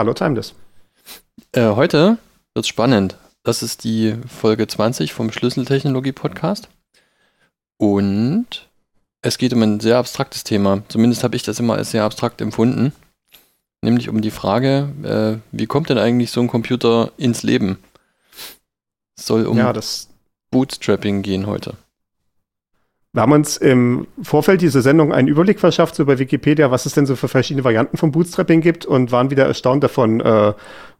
Hallo Timeless. Äh, heute wird's spannend. Das ist die Folge 20 vom Schlüsseltechnologie Podcast. Und es geht um ein sehr abstraktes Thema. Zumindest habe ich das immer als sehr abstrakt empfunden. Nämlich um die Frage, äh, wie kommt denn eigentlich so ein Computer ins Leben? Es soll um Ja, das, Bootstrapping gehen heute. Wir haben uns im Vorfeld dieser Sendung einen Überblick verschafft, so bei Wikipedia, was es denn so für verschiedene Varianten von Bootstrapping gibt und waren wieder erstaunt davon, äh,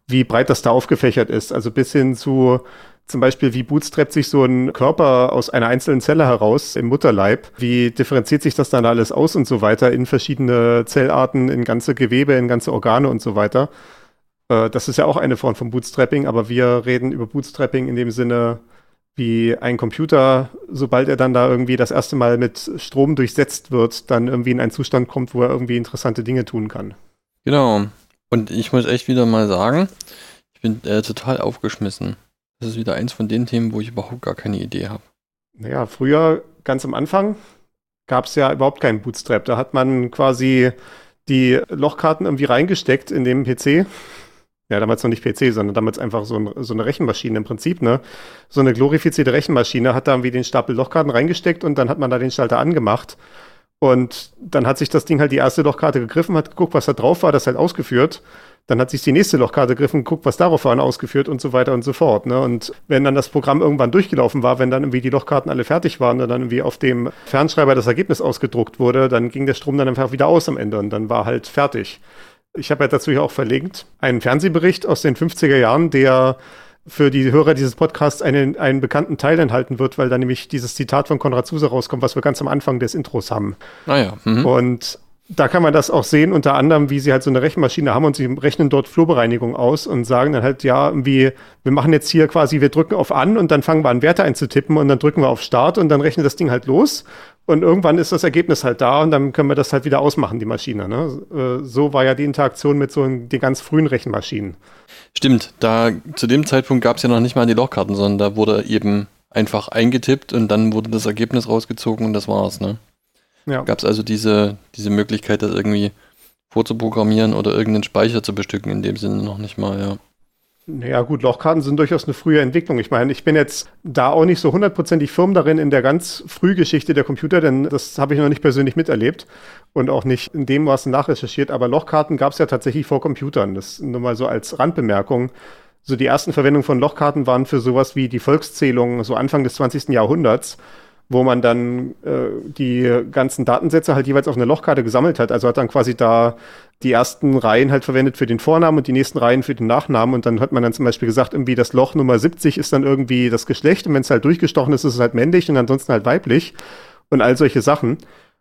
wie breit das da aufgefächert ist. Also bis hin zu zum Beispiel, wie bootstrappt sich so ein Körper aus einer einzelnen Zelle heraus im Mutterleib? Wie differenziert sich das dann alles aus und so weiter in verschiedene Zellarten, in ganze Gewebe, in ganze Organe und so weiter? Äh, das ist ja auch eine Form von Bootstrapping, aber wir reden über Bootstrapping in dem Sinne, wie ein Computer, sobald er dann da irgendwie das erste Mal mit Strom durchsetzt wird, dann irgendwie in einen Zustand kommt, wo er irgendwie interessante Dinge tun kann. Genau. Und ich muss echt wieder mal sagen, ich bin äh, total aufgeschmissen. Das ist wieder eins von den Themen, wo ich überhaupt gar keine Idee habe. Naja, früher, ganz am Anfang, gab es ja überhaupt keinen Bootstrap. Da hat man quasi die Lochkarten irgendwie reingesteckt in dem PC. Ja, damals noch nicht PC, sondern damals einfach so, ein, so eine Rechenmaschine im Prinzip, ne? So eine glorifizierte Rechenmaschine hat da irgendwie den Stapel Lochkarten reingesteckt und dann hat man da den Schalter angemacht. Und dann hat sich das Ding halt die erste Lochkarte gegriffen, hat geguckt, was da drauf war, das halt ausgeführt. Dann hat sich die nächste Lochkarte gegriffen, geguckt, was darauf war und ausgeführt und so weiter und so fort. Ne? Und wenn dann das Programm irgendwann durchgelaufen war, wenn dann irgendwie die Lochkarten alle fertig waren und dann irgendwie auf dem Fernschreiber das Ergebnis ausgedruckt wurde, dann ging der Strom dann einfach wieder aus am Ende und dann war halt fertig. Ich habe ja dazu ja auch verlinkt einen Fernsehbericht aus den 50er Jahren, der für die Hörer dieses Podcasts einen, einen bekannten Teil enthalten wird, weil da nämlich dieses Zitat von Konrad Zuse rauskommt, was wir ganz am Anfang des Intros haben. Naja. Mhm. Und da kann man das auch sehen, unter anderem, wie sie halt so eine Rechenmaschine haben und sie rechnen dort Flurbereinigung aus und sagen dann halt, ja, irgendwie, wir machen jetzt hier quasi, wir drücken auf an und dann fangen wir an, Werte einzutippen und dann drücken wir auf Start und dann rechnet das Ding halt los und irgendwann ist das Ergebnis halt da und dann können wir das halt wieder ausmachen, die Maschine. Ne? Äh, So war ja die Interaktion mit so den ganz frühen Rechenmaschinen. Stimmt, da zu dem Zeitpunkt gab es ja noch nicht mal die Lochkarten, sondern da wurde eben einfach eingetippt und dann wurde das Ergebnis rausgezogen und das war's, ne? Ja. Gab es also diese, diese Möglichkeit, das irgendwie vorzuprogrammieren oder irgendeinen Speicher zu bestücken, in dem Sinne noch nicht mal, ja. Naja, gut, Lochkarten sind durchaus eine frühe Entwicklung. Ich meine, ich bin jetzt da auch nicht so hundertprozentig firm darin in der ganz Frühgeschichte der Computer, denn das habe ich noch nicht persönlich miterlebt und auch nicht in dem, was nachrecherchiert. Aber Lochkarten gab es ja tatsächlich vor Computern. Das nur mal so als Randbemerkung. So die ersten Verwendungen von Lochkarten waren für sowas wie die Volkszählung, so Anfang des 20. Jahrhunderts wo man dann äh, die ganzen Datensätze halt jeweils auf eine Lochkarte gesammelt hat. Also hat dann quasi da die ersten Reihen halt verwendet für den Vornamen und die nächsten Reihen für den Nachnamen. Und dann hat man dann zum Beispiel gesagt, irgendwie das Loch Nummer 70 ist dann irgendwie das Geschlecht und wenn es halt durchgestochen ist, ist es halt männlich und ansonsten halt weiblich und all solche Sachen.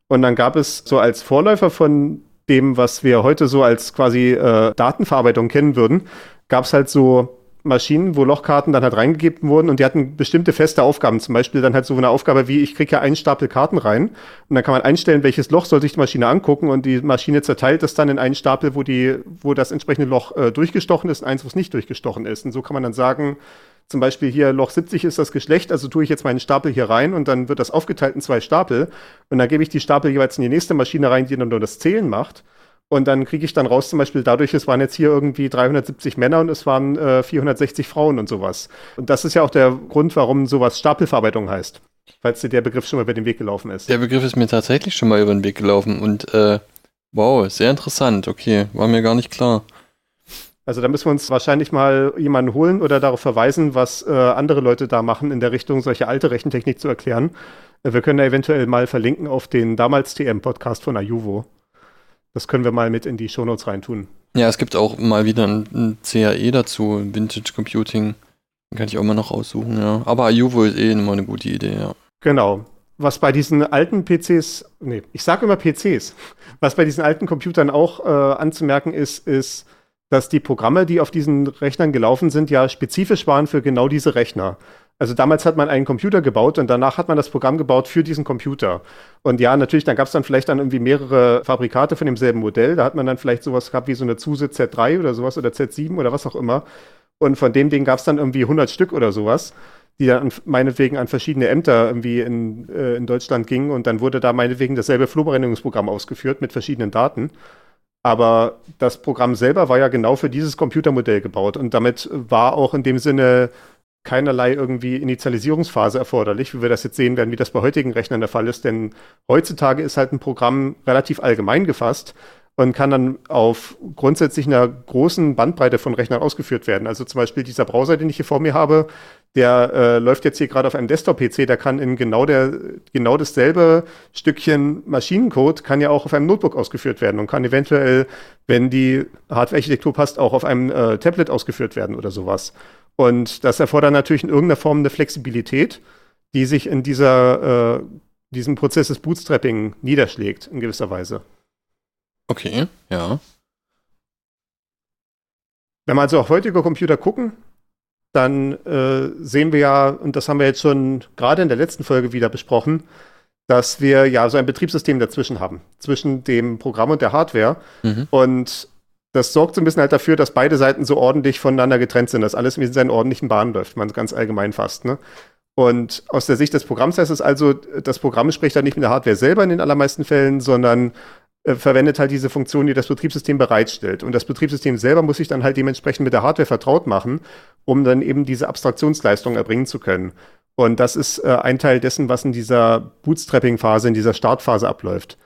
Und dann gab es so als Vorläufer von dem, was wir heute so als quasi äh, Datenverarbeitung kennen würden, gab es halt so Maschinen, wo Lochkarten dann halt reingegeben wurden und die hatten bestimmte feste Aufgaben. Zum Beispiel dann halt so eine Aufgabe wie, ich kriege ja einen Stapel Karten rein und dann kann man einstellen, welches Loch soll sich die Maschine angucken und die Maschine zerteilt das dann in einen Stapel, wo die, wo das entsprechende Loch äh, durchgestochen ist und eins, wo es nicht durchgestochen ist. Und so kann man dann sagen, zum Beispiel hier Loch 70 ist das Geschlecht, also tue ich jetzt meinen Stapel hier rein und dann wird das aufgeteilt in zwei Stapel und dann gebe ich die Stapel jeweils in die nächste Maschine rein, die dann nur das Zählen macht. Und dann kriege ich dann raus, zum Beispiel dadurch, es waren jetzt hier irgendwie 370 Männer und es waren äh, 460 Frauen und sowas. Und das ist ja auch der Grund, warum sowas Stapelverarbeitung heißt. Falls dir der Begriff schon mal über den Weg gelaufen ist. Der Begriff ist mir tatsächlich schon mal über den Weg gelaufen und äh, wow, sehr interessant. Okay, war mir gar nicht klar. Also da müssen wir uns wahrscheinlich mal jemanden holen oder darauf verweisen, was äh, andere Leute da machen, in der Richtung, solche alte Rechentechnik zu erklären. Äh, wir können da eventuell mal verlinken auf den damals TM-Podcast von Ayuvo. Das können wir mal mit in die Shownotes reintun. Ja, es gibt auch mal wieder ein, ein CAE dazu, Vintage Computing. Den kann ich auch mal noch aussuchen, ja. Aber Ayuvo ist eh immer eine gute Idee, ja. Genau. Was bei diesen alten PCs, nee, ich sage immer PCs, was bei diesen alten Computern auch äh, anzumerken ist, ist, dass die Programme, die auf diesen Rechnern gelaufen sind, ja spezifisch waren für genau diese Rechner. Also damals hat man einen Computer gebaut und danach hat man das Programm gebaut für diesen Computer. Und ja, natürlich, dann gab es dann vielleicht dann irgendwie mehrere Fabrikate von demselben Modell. Da hat man dann vielleicht sowas gehabt wie so eine Zuse Z3 oder sowas oder Z7 oder was auch immer. Und von dem Ding gab es dann irgendwie 100 Stück oder sowas, die dann meinetwegen an verschiedene Ämter irgendwie in, äh, in Deutschland gingen. Und dann wurde da meinetwegen dasselbe Flurbereinigungsprogramm ausgeführt mit verschiedenen Daten. Aber das Programm selber war ja genau für dieses Computermodell gebaut und damit war auch in dem Sinne keinerlei irgendwie Initialisierungsphase erforderlich, wie wir das jetzt sehen werden, wie das bei heutigen Rechnern der Fall ist. Denn heutzutage ist halt ein Programm relativ allgemein gefasst und kann dann auf grundsätzlich einer großen Bandbreite von Rechnern ausgeführt werden. Also zum Beispiel dieser Browser, den ich hier vor mir habe, der äh, läuft jetzt hier gerade auf einem Desktop-PC, der kann in genau der genau dasselbe Stückchen Maschinencode kann ja auch auf einem Notebook ausgeführt werden und kann eventuell, wenn die Hardware-Architektur passt, auch auf einem äh, Tablet ausgeführt werden oder sowas. Und das erfordert natürlich in irgendeiner Form eine Flexibilität, die sich in dieser äh, diesem Prozess des Bootstrapping niederschlägt in gewisser Weise. Okay, ja. Wenn wir also auf heutige Computer gucken, dann äh, sehen wir ja, und das haben wir jetzt schon gerade in der letzten Folge wieder besprochen, dass wir ja so ein Betriebssystem dazwischen haben, zwischen dem Programm und der Hardware. Mhm. Und das sorgt so ein bisschen halt dafür, dass beide Seiten so ordentlich voneinander getrennt sind, dass alles in seinen ordentlichen Bahnen läuft, man ganz allgemein fasst. Ne? Und aus der Sicht des Programms heißt es also, das Programm spricht dann nicht mit der Hardware selber in den allermeisten Fällen, sondern äh, verwendet halt diese Funktion, die das Betriebssystem bereitstellt. Und das Betriebssystem selber muss sich dann halt dementsprechend mit der Hardware vertraut machen, um dann eben diese Abstraktionsleistung erbringen zu können. Und das ist äh, ein Teil dessen, was in dieser Bootstrapping-Phase, in dieser Startphase abläuft.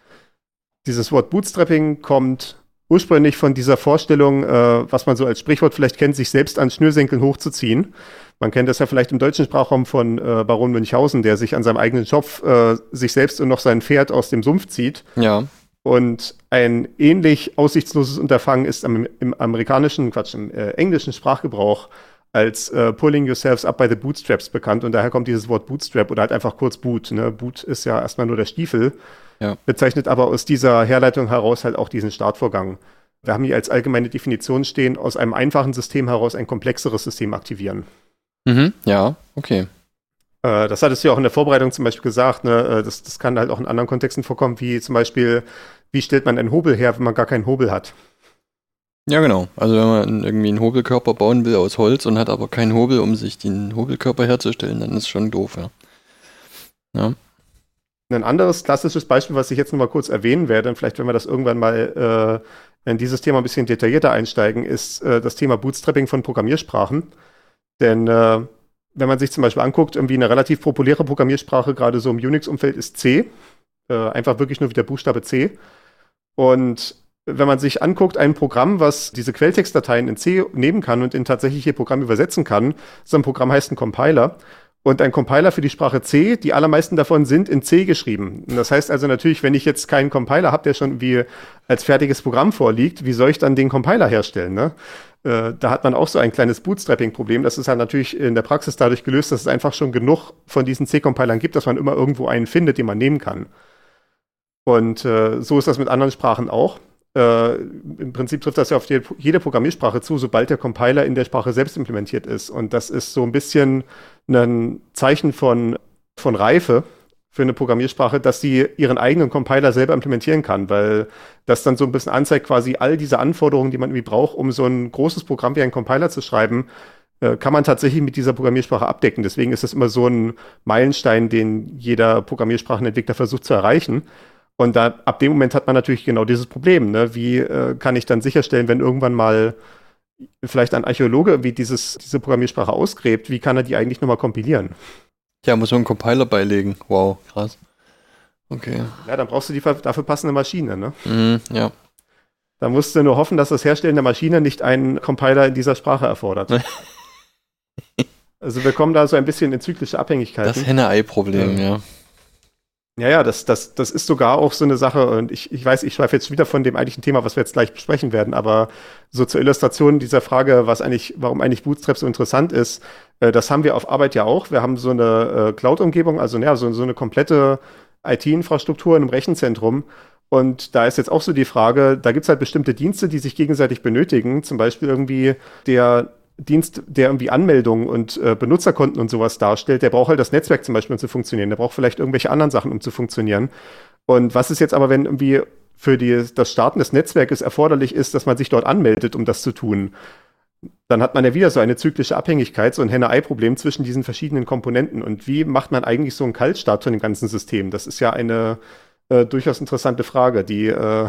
Dieses Wort Bootstrapping kommt ursprünglich von dieser Vorstellung, äh, was man so als Sprichwort vielleicht kennt, sich selbst an Schnürsenkeln hochzuziehen. Man kennt das ja vielleicht im deutschen Sprachraum von äh, Baron Münchhausen, der sich an seinem eigenen Schopf äh, sich selbst und noch sein Pferd aus dem Sumpf zieht. Ja. Und ein ähnlich aussichtsloses Unterfangen ist am, im amerikanischen, Quatsch, im äh, englischen Sprachgebrauch als äh, Pulling Yourselves Up by the Bootstraps bekannt. Und daher kommt dieses Wort Bootstrap oder halt einfach kurz Boot. Ne? Boot ist ja erstmal nur der Stiefel, ja. bezeichnet aber aus dieser Herleitung heraus halt auch diesen Startvorgang. Wir haben hier als allgemeine Definition stehen, aus einem einfachen System heraus ein komplexeres System aktivieren. Mhm, ja, okay. Äh, das hattest du ja auch in der Vorbereitung zum Beispiel gesagt, ne? Äh, das, das kann halt auch in anderen Kontexten vorkommen, wie zum Beispiel, wie stellt man einen Hobel her, wenn man gar keinen Hobel hat? Ja, genau. Also wenn man irgendwie einen Hobelkörper bauen will aus Holz und hat aber keinen Hobel, um sich den Hobelkörper herzustellen, dann ist schon doof, ja. ja. Ein anderes klassisches Beispiel, was ich jetzt noch mal kurz erwähnen werde, und vielleicht, wenn wir das irgendwann mal äh, in dieses Thema ein bisschen detaillierter einsteigen, ist äh, das Thema Bootstrapping von Programmiersprachen. Denn äh, wenn man sich zum Beispiel anguckt, irgendwie eine relativ populäre Programmiersprache, gerade so im Unix-Umfeld, ist C. Äh, einfach wirklich nur wie der Buchstabe C. Und wenn man sich anguckt, ein Programm, was diese Quelltextdateien in C nehmen kann und in tatsächliche Programme übersetzen kann, so ein Programm heißt ein Compiler. Und ein Compiler für die Sprache C, die allermeisten davon sind in C geschrieben. Und das heißt also natürlich, wenn ich jetzt keinen Compiler habe, der schon wie als fertiges Programm vorliegt, wie soll ich dann den Compiler herstellen? Ne? Äh, da hat man auch so ein kleines Bootstrapping-Problem. Das ist halt natürlich in der Praxis dadurch gelöst, dass es einfach schon genug von diesen C-Compilern gibt, dass man immer irgendwo einen findet, den man nehmen kann. Und äh, so ist das mit anderen Sprachen auch. Äh, Im Prinzip trifft das ja auf jede, Programmiersprache zu, sobald der Compiler in der Sprache selbst implementiert ist. Und das ist so ein bisschen ein Zeichen von, von Reife für eine Programmiersprache, dass sie ihren eigenen Compiler selber implementieren kann, weil das dann so ein bisschen anzeigt, quasi all diese Anforderungen, die man irgendwie braucht, um so ein großes Programm wie ein Compiler zu schreiben, äh, kann man tatsächlich mit dieser Programmiersprache abdecken. Deswegen ist das immer so ein Meilenstein, den jeder Programmiersprachenentwickler versucht zu erreichen. Und da, ab dem Moment hat man natürlich genau dieses Problem. Ne? Wie äh, kann ich dann sicherstellen, wenn irgendwann mal vielleicht ein Archäologe wie dieses, diese Programmiersprache ausgräbt, wie kann er die eigentlich nochmal kompilieren? Ja, muss man einen Compiler beilegen. Wow, krass. Okay. Ja, dann brauchst du die dafür passende Maschine, ne? Mm, ja. Da musst du nur hoffen, dass das Herstellen der Maschine nicht einen Compiler in dieser Sprache erfordert. also wir kommen da so ein bisschen in zyklische Abhängigkeiten. Das Henne-Ei-Problem, ja. ja. Ja, ja, das, das, das ist sogar auch so eine Sache. Und ich, ich weiß, ich schweife jetzt wieder von dem eigentlichen Thema, was wir jetzt gleich besprechen werden, aber so zur Illustration dieser Frage, was eigentlich, warum eigentlich Bootstrap so interessant ist, äh, das haben wir auf Arbeit ja auch. Wir haben so eine äh, Cloud-Umgebung, also ja, so, so eine komplette IT-Infrastruktur in einem Rechenzentrum. Und da ist jetzt auch so die Frage, da gibt es halt bestimmte Dienste, die sich gegenseitig benötigen. Zum Beispiel irgendwie der Dienst, der irgendwie Anmeldungen und äh, Benutzerkonten und sowas darstellt, der braucht halt das Netzwerk zum Beispiel, um zu funktionieren. Der braucht vielleicht irgendwelche anderen Sachen, um zu funktionieren. Und was ist jetzt aber, wenn irgendwie für die, das Starten des Netzwerkes erforderlich ist, dass man sich dort anmeldet, um das zu tun? Dann hat man ja wieder so eine zyklische Abhängigkeit, so ein Henne-Ei-Problem zwischen diesen verschiedenen Komponenten. Und wie macht man eigentlich so einen Kaltstart von dem ganzen System? Das ist ja eine äh, durchaus interessante Frage, die äh,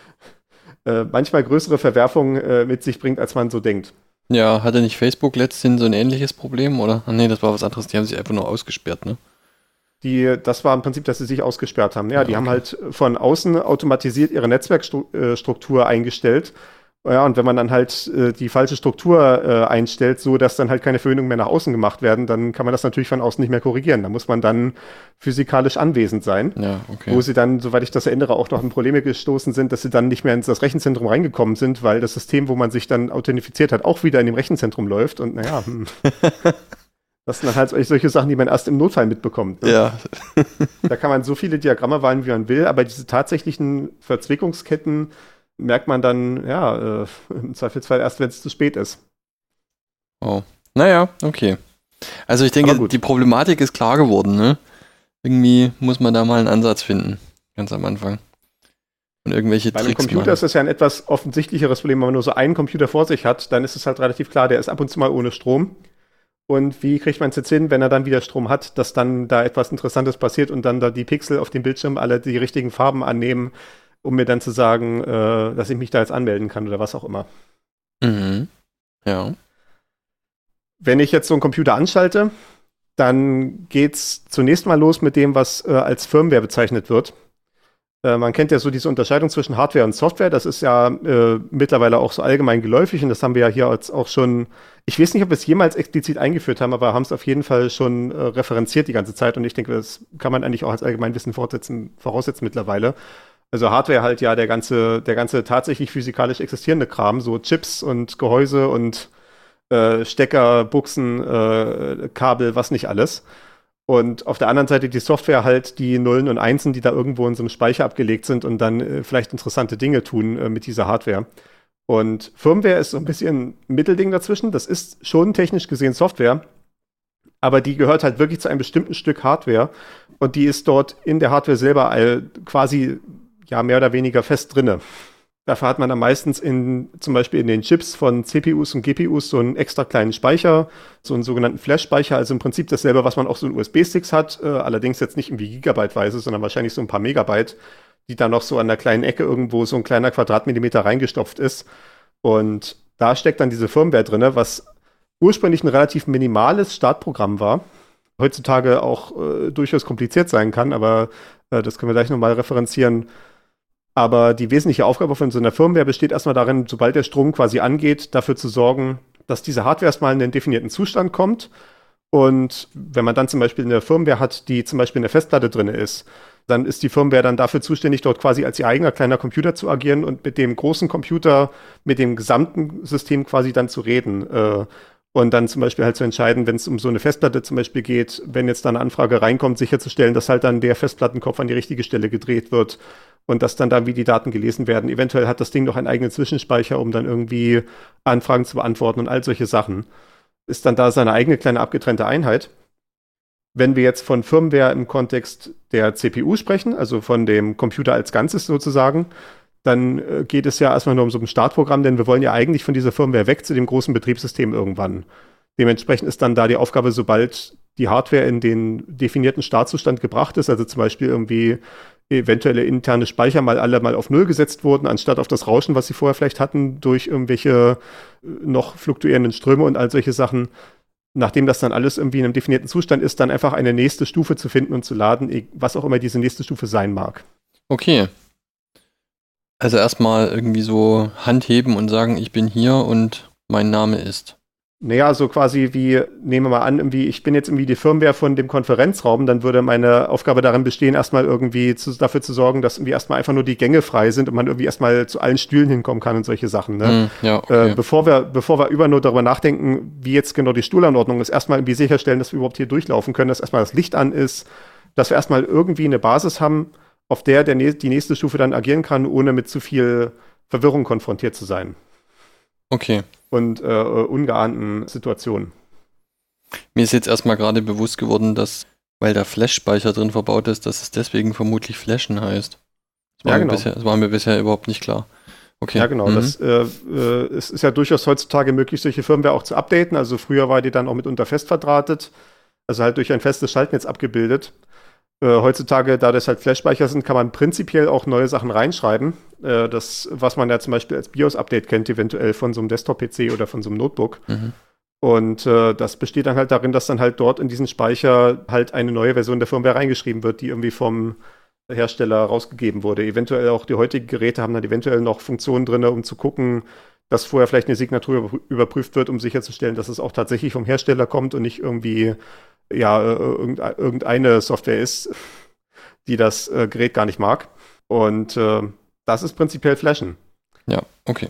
äh, manchmal größere Verwerfungen äh, mit sich bringt, als man so denkt. Ja, hatte nicht Facebook letztens so ein ähnliches Problem, oder? Ach nee, das war was anderes, die haben sich einfach nur ausgesperrt, ne? Die, das war im Prinzip, dass sie sich ausgesperrt haben. Ja, die okay. haben halt von außen automatisiert ihre Netzwerkstruktur eingestellt ja, und wenn man dann halt äh, die falsche Struktur äh, einstellt, so dass dann halt keine Föhnungen mehr nach außen gemacht werden, dann kann man das natürlich von außen nicht mehr korrigieren. Da muss man dann physikalisch anwesend sein. Ja, okay. Wo sie dann, soweit ich das erinnere, auch noch in Probleme gestoßen sind, dass sie dann nicht mehr ins das Rechenzentrum reingekommen sind, weil das System, wo man sich dann authentifiziert hat, auch wieder in dem Rechenzentrum läuft. Und naja, hm. das sind dann halt solche Sachen, die man erst im Notfall mitbekommt. Ne? Ja. da kann man so viele Diagramme wählen, wie man will, aber diese tatsächlichen Verzwickungsketten, merkt man dann, ja, äh, im Zweifelsfall erst, wenn es zu spät ist. Oh. Naja, okay. Also ich denke, die Problematik ist klar geworden, ne? Irgendwie muss man da mal einen Ansatz finden, ganz am Anfang. Und irgendwelche Bei einem Computer machen. ist das ja ein etwas offensichtlicheres Problem, wenn man nur so einen Computer vor sich hat, dann ist es halt relativ klar, der ist ab und zu mal ohne Strom. Und wie kriegt man es jetzt hin, wenn er dann wieder Strom hat, dass dann da etwas Interessantes passiert und dann da die Pixel auf dem Bildschirm alle die richtigen Farben annehmen, um mir dann zu sagen, äh, dass ich mich da jetzt anmelden kann oder was auch immer. Mhm. Ja. Wenn ich jetzt so einen Computer anschalte, dann geht es zunächst mal los mit dem, was äh, als Firmware bezeichnet wird. Äh, man kennt ja so diese Unterscheidung zwischen Hardware und Software. Das ist ja äh, mittlerweile auch so allgemein geläufig und das haben wir ja hier auch schon, ich weiß nicht, ob wir es jemals explizit eingeführt haben, aber haben es auf jeden Fall schon äh, referenziert die ganze Zeit und ich denke, das kann man eigentlich auch als Allgemeinwissen voraussetzen mittlerweile. Also Hardware halt ja der ganze, der ganze tatsächlich physikalisch existierende Kram, so Chips und Gehäuse und äh, Stecker, Buchsen, äh, Kabel, was nicht alles. Und auf der anderen Seite die Software halt die Nullen und Einsen, die da irgendwo in so einem Speicher abgelegt sind und dann äh, vielleicht interessante Dinge tun äh, mit dieser Hardware. Und Firmware ist so ein bisschen ein Mittelding dazwischen. Das ist schon technisch gesehen Software, aber die gehört halt wirklich zu einem bestimmten Stück Hardware und die ist dort in der Hardware selber quasi ja mehr oder weniger fest drinne. Dafür hat man dann meistens in, zum Beispiel in den Chips von CPUs und GPUs so einen extra kleinen Speicher, so einen sogenannten Flash-Speicher, also im Prinzip dasselbe, was man auch so in USB-Sticks hat, äh, allerdings jetzt nicht irgendwie gigabyteweise, sondern wahrscheinlich so ein paar Megabyte, die dann noch so an der kleinen Ecke irgendwo so ein kleiner Quadratmillimeter reingestopft ist. Und da steckt dann diese Firmware drin, was ursprünglich ein relativ minimales Startprogramm war, heutzutage auch äh, durchaus kompliziert sein kann, aber äh, das können wir gleich nochmal referenzieren aber die wesentliche Aufgabe von so einer Firmware besteht erstmal darin, sobald der Strom quasi angeht, dafür zu sorgen, dass diese Hardware erstmal in den definierten Zustand kommt. Und wenn man dann zum Beispiel eine Firmware hat, die zum Beispiel in der Festplatte drin ist, dann ist die Firmware dann dafür zuständig, dort quasi als ihr eigener kleiner Computer zu agieren und mit dem großen Computer, mit dem gesamten System quasi dann zu reden. Äh, und dann zum Beispiel halt zu entscheiden, wenn es um so eine Festplatte zum Beispiel geht, wenn jetzt da eine Anfrage reinkommt, sicherzustellen, dass halt dann der Festplattenkopf an die richtige Stelle gedreht wird und dass dann da, wie die Daten gelesen werden. Eventuell hat das Ding noch einen eigenen Zwischenspeicher, um dann irgendwie Anfragen zu beantworten und all solche Sachen. Ist dann da seine eigene kleine abgetrennte Einheit. Wenn wir jetzt von Firmware im Kontext der CPU sprechen, also von dem Computer als Ganzes sozusagen, dann äh, geht es ja erstmal nur um so ein Startprogramm, denn wir wollen ja eigentlich von dieser Firmware weg zu dem großen Betriebssystem irgendwann. Dementsprechend ist dann da die Aufgabe, sobald die Hardware in den definierten Startzustand gebracht ist, also zum Beispiel irgendwie eventuelle interne Speicher mal alle mal auf Null gesetzt wurden, anstatt auf das Rauschen, was sie vorher vielleicht hatten, durch irgendwelche äh, noch fluktuierenden Ströme und all solche Sachen. Nachdem das dann alles irgendwie in einem definierten Zustand ist, dann einfach eine nächste Stufe zu finden und zu laden, was auch immer diese nächste Stufe sein mag. Okay. Also erstmal irgendwie so Handheben und sagen, ich bin hier und mein Name ist. Naja, so quasi wie, nehmen wir mal an, irgendwie, ich bin jetzt irgendwie die Firmware von dem Konferenzraum, dann würde meine Aufgabe darin bestehen, erstmal irgendwie zu, dafür zu sorgen, dass irgendwie erstmal einfach nur die Gänge frei sind und man irgendwie erstmal zu allen Stühlen hinkommen kann und solche Sachen. Ne? Mm, ja, okay. äh, bevor, wir, bevor wir über nur darüber nachdenken, wie jetzt genau die Stuhlanordnung ist, erstmal irgendwie sicherstellen, dass wir überhaupt hier durchlaufen können, dass erstmal das Licht an ist, dass wir erstmal irgendwie eine Basis haben, auf der, der die nächste Stufe dann agieren kann, ohne mit zu viel Verwirrung konfrontiert zu sein. Okay. Und äh, ungeahnten Situationen. Mir ist jetzt erstmal gerade bewusst geworden, dass, weil da Flash-Speicher drin verbaut ist, dass es deswegen vermutlich Flashen heißt. Das war, Ja, mir, genau. bisher, das war mir bisher überhaupt nicht klar. Okay. Ja, genau. Mhm. Das, äh, äh, es ist ja durchaus heutzutage möglich, solche Firmware auch zu updaten. Also früher war die dann auch mitunter fest verdrahtet, also halt durch ein festes Schaltnetz abgebildet. Äh, heutzutage, da das halt Flash-Speicher sind, kann man prinzipiell auch neue Sachen reinschreiben. Äh, das, was man ja zum Beispiel als BIOS-Update kennt, eventuell von so einem Desktop-PC oder von so einem Notebook. Mhm. Und äh, das besteht dann halt darin, dass dann halt dort in diesen Speicher halt eine neue Version der Firmware reingeschrieben wird, die irgendwie vom Hersteller rausgegeben wurde. Eventuell auch die heutigen Geräte haben dann eventuell noch Funktionen drin, um zu gucken, dass vorher vielleicht eine Signatur überprü- überprüft wird, um sicherzustellen, dass es auch tatsächlich vom Hersteller kommt und nicht irgendwie ja äh, irgende- irgendeine Software ist, die das äh, Gerät gar nicht mag. Und äh, das ist prinzipiell Flashen. Ja, okay.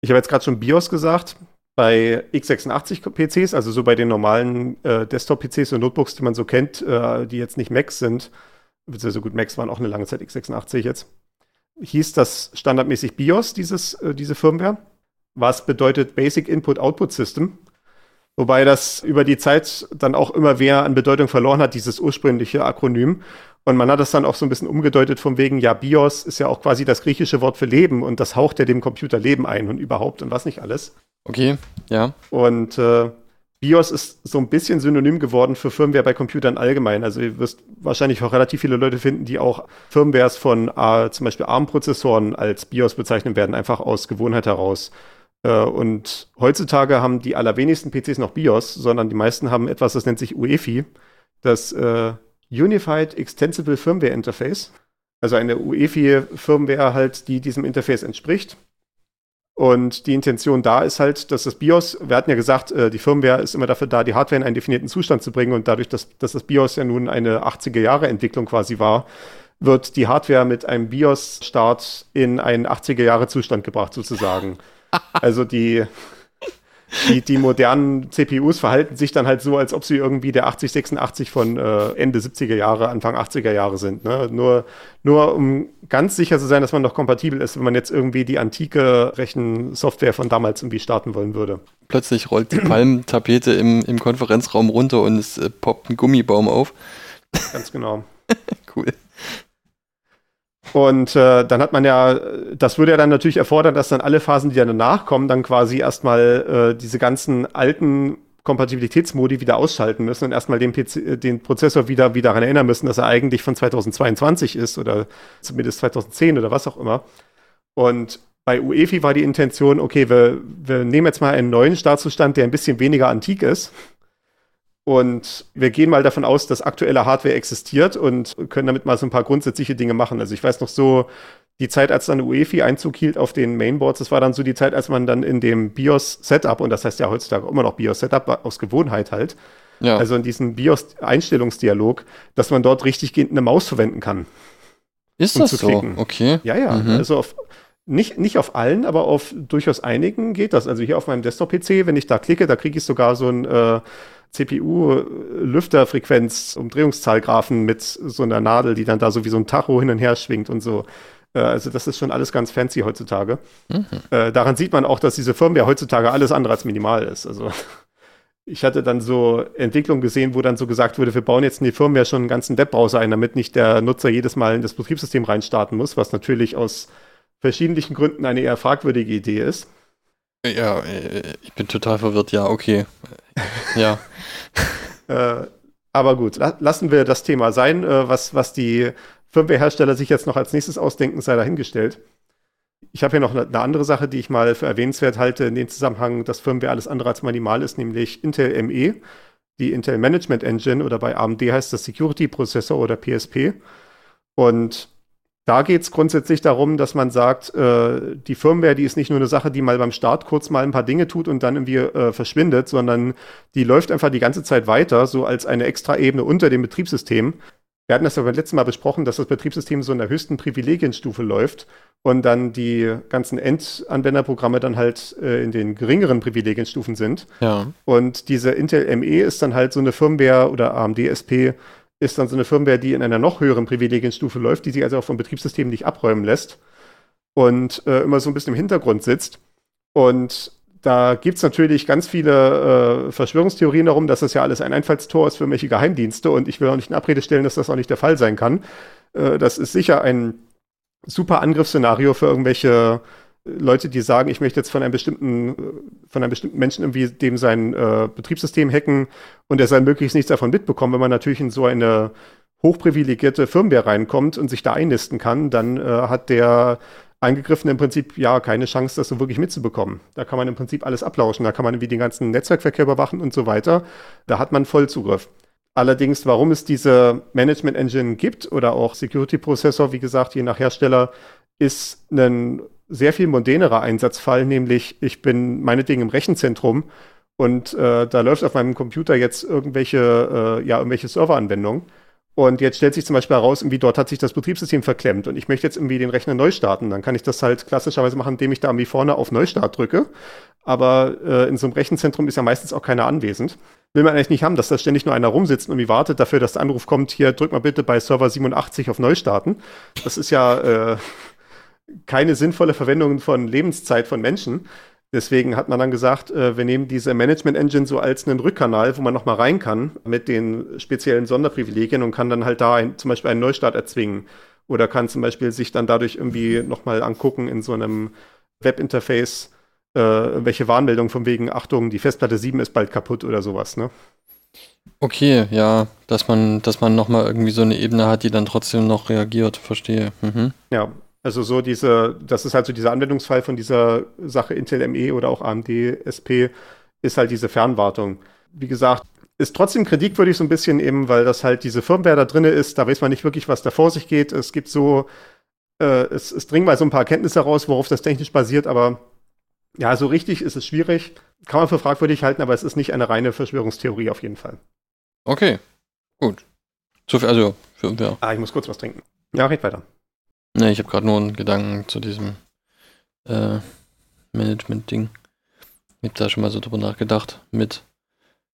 Ich habe jetzt gerade schon BIOS gesagt. Bei x86-PCs, also so bei den normalen äh, Desktop-PCs und Notebooks, die man so kennt, äh, die jetzt nicht Macs sind, beziehungsweise gut, Macs waren auch eine lange Zeit x86 jetzt, hieß das standardmäßig BIOS, dieses, äh, diese Firmware, was bedeutet Basic Input Output System. Wobei das über die Zeit dann auch immer mehr an Bedeutung verloren hat, dieses ursprüngliche Akronym. Und man hat das dann auch so ein bisschen umgedeutet von wegen, ja, BIOS ist ja auch quasi das griechische Wort für Leben und das haucht ja dem Computer Leben ein und überhaupt und was nicht alles. Okay, ja. Und äh, BIOS ist so ein bisschen synonym geworden für Firmware bei Computern allgemein. Also ihr wirst wahrscheinlich auch relativ viele Leute finden, die auch Firmwares von äh, zum Beispiel ARM-Prozessoren als BIOS bezeichnen werden, einfach aus Gewohnheit heraus. Äh, und heutzutage haben die allerwenigsten PCs noch BIOS, sondern die meisten haben etwas, das nennt sich UEFI, das äh, Unified Extensible Firmware Interface. Also eine UEFI-Firmware halt, die diesem Interface entspricht. Und die Intention da ist halt, dass das BIOS, wir hatten ja gesagt, äh, die Firmware ist immer dafür da, die Hardware in einen definierten Zustand zu bringen. Und dadurch, dass, dass das BIOS ja nun eine 80er-Jahre-Entwicklung quasi war, wird die Hardware mit einem BIOS-Start in einen 80er-Jahre-Zustand gebracht, sozusagen. Also die, die, die modernen CPUs verhalten sich dann halt so, als ob sie irgendwie der 8086 von äh, Ende 70er Jahre, Anfang 80er Jahre sind. Ne? Nur, nur um ganz sicher zu sein, dass man noch kompatibel ist, wenn man jetzt irgendwie die antike Rechensoftware von damals irgendwie starten wollen würde. Plötzlich rollt die Palmtapete im, im Konferenzraum runter und es äh, poppt ein Gummibaum auf. Ganz genau. Cool. Und äh, dann hat man ja, das würde ja dann natürlich erfordern, dass dann alle Phasen, die dann danach kommen, dann quasi erstmal äh, diese ganzen alten Kompatibilitätsmodi wieder ausschalten müssen und erstmal den, PC, äh, den Prozessor wieder, wieder daran erinnern müssen, dass er eigentlich von 2022 ist oder zumindest 2010 oder was auch immer. Und bei UEFI war die Intention, okay, wir, wir nehmen jetzt mal einen neuen Startzustand, der ein bisschen weniger antik ist. Und wir gehen mal davon aus, dass aktuelle Hardware existiert und können damit mal so ein paar grundsätzliche Dinge machen. Also ich weiß noch so, die Zeit, als dann UEFI Einzug hielt auf den Mainboards, das war dann so die Zeit, als man dann in dem BIOS-Setup, und das heißt ja heutzutage immer noch BIOS-Setup, aus Gewohnheit halt, Ja. also in diesem BIOS-Einstellungsdialog, dass man dort richtig gehend eine Maus verwenden kann. ist um das zu so? klicken. Okay. Ja, ja, Mhm. also auf, nicht, nicht auf allen, aber auf durchaus einigen geht das. Also hier auf meinem Desktop-PC, wenn ich da klicke, da kriege ich sogar so ein äh, CPU-Lüfterfrequenz-Umdrehungszahlgraphen mit so einer Nadel, die dann da so wie so ein Tacho hin und her schwingt und so. Äh, also das ist schon alles ganz fancy heutzutage. Mhm. Äh, daran sieht man auch, dass diese Firmware heutzutage alles andere als minimal ist. Also ich hatte dann so Entwicklungen gesehen, wo dann so gesagt wurde, wir bauen jetzt in die Firmware schon einen ganzen Webbrowser ein, damit nicht der Nutzer jedes Mal in das Betriebssystem reinstarten muss, was natürlich aus verschiedenen Gründen eine eher fragwürdige Idee ist. Ja, äh, ich bin total verwirrt. Ja, okay. Ja. Äh, aber gut, la lassen wir das Thema sein. Äh, was, was die Firmware-Hersteller sich jetzt noch als nächstes ausdenken, sei dahingestellt. Ich habe hier noch eine, eine andere Sache, die ich mal für erwähnenswert halte in dem Zusammenhang, dass Firmware alles andere als minimal ist, nämlich Intel ME, die Intel Management Engine oder bei AMD heißt das Security Prozessor oder PSP. Und da geht es grundsätzlich darum, dass man sagt, äh, die Firmware, die ist nicht nur eine Sache, die mal beim Start kurz mal ein paar Dinge tut und dann irgendwie äh, verschwindet, sondern die läuft einfach die ganze Zeit weiter, so als eine extra Ebene unter dem Betriebssystem. Wir hatten das ja beim letzten Mal besprochen, dass das Betriebssystem so in der höchsten Privilegienstufe läuft und dann die ganzen Endanwenderprogramme dann halt äh, in den geringeren Privilegienstufen sind. Ja. Und diese Intel ME ist dann halt so eine Firmware oder AMD SP, ist dann so eine Firmware, die in einer noch höheren Privilegienstufe läuft, die sich also auch vom Betriebssystem nicht abräumen lässt und äh, immer so ein bisschen im Hintergrund sitzt. Und da gibt es natürlich ganz viele äh, Verschwörungstheorien darum, dass das ja alles ein Einfallstor ist für irgendwelche Geheimdienste und ich will auch nicht in Abrede stellen, dass das auch nicht der Fall sein kann. Äh, das ist sicher ein super Angriffsszenario für irgendwelche Leute, die sagen, ich möchte jetzt von einem bestimmten, von einem bestimmten Menschen irgendwie dem sein äh, Betriebssystem hacken und er soll möglichst nichts davon mitbekommen. Wenn man natürlich in so eine hochprivilegierte Firmware reinkommt und sich da einnisten kann, dann äh, hat der Angegriffene im Prinzip ja keine Chance, das so wirklich mitzubekommen. Da kann man im Prinzip alles ablauschen. Da kann man irgendwie den ganzen Netzwerkverkehr überwachen und so weiter. Da hat man Vollzugriff. Allerdings, warum es diese Management Engine gibt oder auch Security Prozessor, wie gesagt, je nach Hersteller, ist ein sehr viel mondänerer Einsatzfall, nämlich ich bin meinetwegen im Rechenzentrum und äh, da läuft auf meinem Computer jetzt irgendwelche, äh, ja, irgendwelche Serveranwendungen. Und jetzt stellt sich zum Beispiel heraus, irgendwie dort hat sich das Betriebssystem verklemmt und ich möchte jetzt irgendwie den Rechner neu starten. Dann kann ich das halt klassischerweise machen, indem ich da irgendwie vorne auf Neustart drücke. Aber äh, in so einem Rechenzentrum ist ja meistens auch keiner anwesend. Will man eigentlich nicht haben, dass da ständig nur einer rumsitzt und irgendwie wartet dafür, dass der Anruf kommt, hier drück mal bitte bei Server 87 auf Neustarten. Das ist ja äh, keine sinnvolle Verwendung von Lebenszeit von Menschen. Deswegen hat man dann gesagt, äh, wir nehmen diese Management Engine so als einen Rückkanal, wo man nochmal rein kann mit den speziellen Sonderprivilegien und kann dann halt da ein, zum Beispiel einen Neustart erzwingen. Oder kann zum Beispiel sich dann dadurch irgendwie nochmal angucken in so einem Webinterface, äh, welche Warnmeldung von wegen, Achtung, die Festplatte 7 ist bald kaputt oder sowas, ne? Okay, ja, dass man, dass man nochmal irgendwie so eine Ebene hat, die dann trotzdem noch reagiert, verstehe. Mhm. Ja, also so diese, das ist halt so dieser Anwendungsfall von dieser Sache Intel ME oder auch AMD SP, ist halt diese Fernwartung. Wie gesagt, ist trotzdem kritikwürdig so ein bisschen eben, weil das halt diese Firmware da drin ist, da weiß man nicht wirklich, was da vor sich geht. Es gibt so, äh, es, es dringen mal so ein paar Erkenntnisse raus, worauf das technisch basiert, aber ja, so richtig ist es schwierig. Kann man für fragwürdig halten, aber es ist nicht eine reine Verschwörungstheorie auf jeden Fall. Okay, gut. So viel, also, ja. Ah, ich muss kurz was trinken. Ja, red weiter. Ne, ich habe gerade nur einen Gedanken zu diesem äh, Management-Ding. Ich habe da schon mal so drüber nachgedacht, mit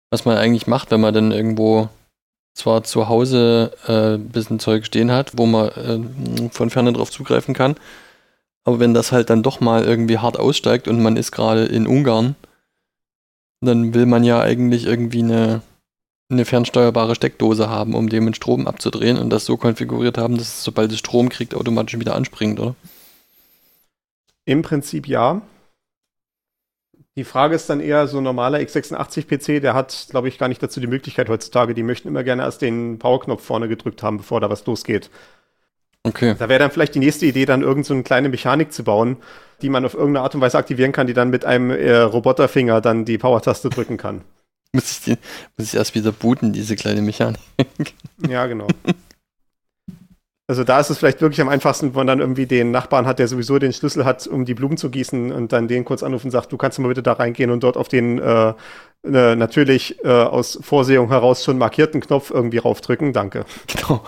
was man eigentlich macht, wenn man dann irgendwo zwar zu Hause äh, ein bisschen Zeug stehen hat, wo man äh, von ferne drauf zugreifen kann, aber wenn das halt dann doch mal irgendwie hart aussteigt und man ist gerade in Ungarn, dann will man ja eigentlich irgendwie eine eine fernsteuerbare Steckdose haben, um dem den Strom abzudrehen und das so konfiguriert haben, dass es, sobald es Strom kriegt, automatisch wieder anspringt, oder? Im Prinzip ja. Die Frage ist dann eher, so ein normaler x86-PC, der hat, glaube ich, gar nicht dazu die Möglichkeit heutzutage. Die möchten immer gerne erst den Powerknopf vorne gedrückt haben, bevor da was losgeht. Okay. Da wäre dann vielleicht die nächste Idee, dann irgendeine so kleine Mechanik zu bauen, die man auf irgendeine Art und Weise aktivieren kann, die dann mit einem äh, Roboterfinger dann die Power-Taste drücken kann. Muss ich, die, muss ich erst wieder booten, diese kleine Mechanik. Ja, genau. Also da ist es vielleicht wirklich am einfachsten, wenn man dann irgendwie den Nachbarn hat, der sowieso den Schlüssel hat, um die Blumen zu gießen und dann den kurz anrufen und sagt, du kannst mal bitte da reingehen und dort auf den äh, äh, natürlich äh, aus Vorsehung heraus schon markierten Knopf irgendwie raufdrücken. Danke. Genau.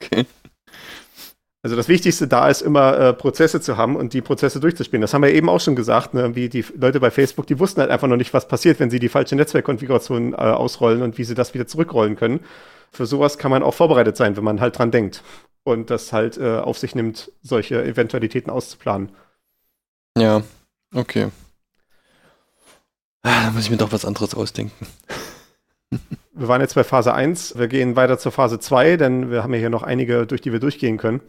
Okay. Also das Wichtigste da ist immer äh, Prozesse zu haben und die Prozesse durchzuspielen. Das haben wir eben auch schon gesagt, ne? wie die Leute bei Facebook, die wussten halt einfach noch nicht, was passiert, wenn sie die falsche Netzwerkkonfiguration äh, ausrollen und wie sie das wieder zurückrollen können. Für sowas kann man auch vorbereitet sein, wenn man halt dran denkt und das halt äh, auf sich nimmt, solche Eventualitäten auszuplanen. Ja, okay. Ah, da muss ich mir doch was anderes ausdenken. wir waren jetzt bei Phase 1, wir gehen weiter zur Phase 2, denn wir haben ja hier noch einige, durch die wir durchgehen können.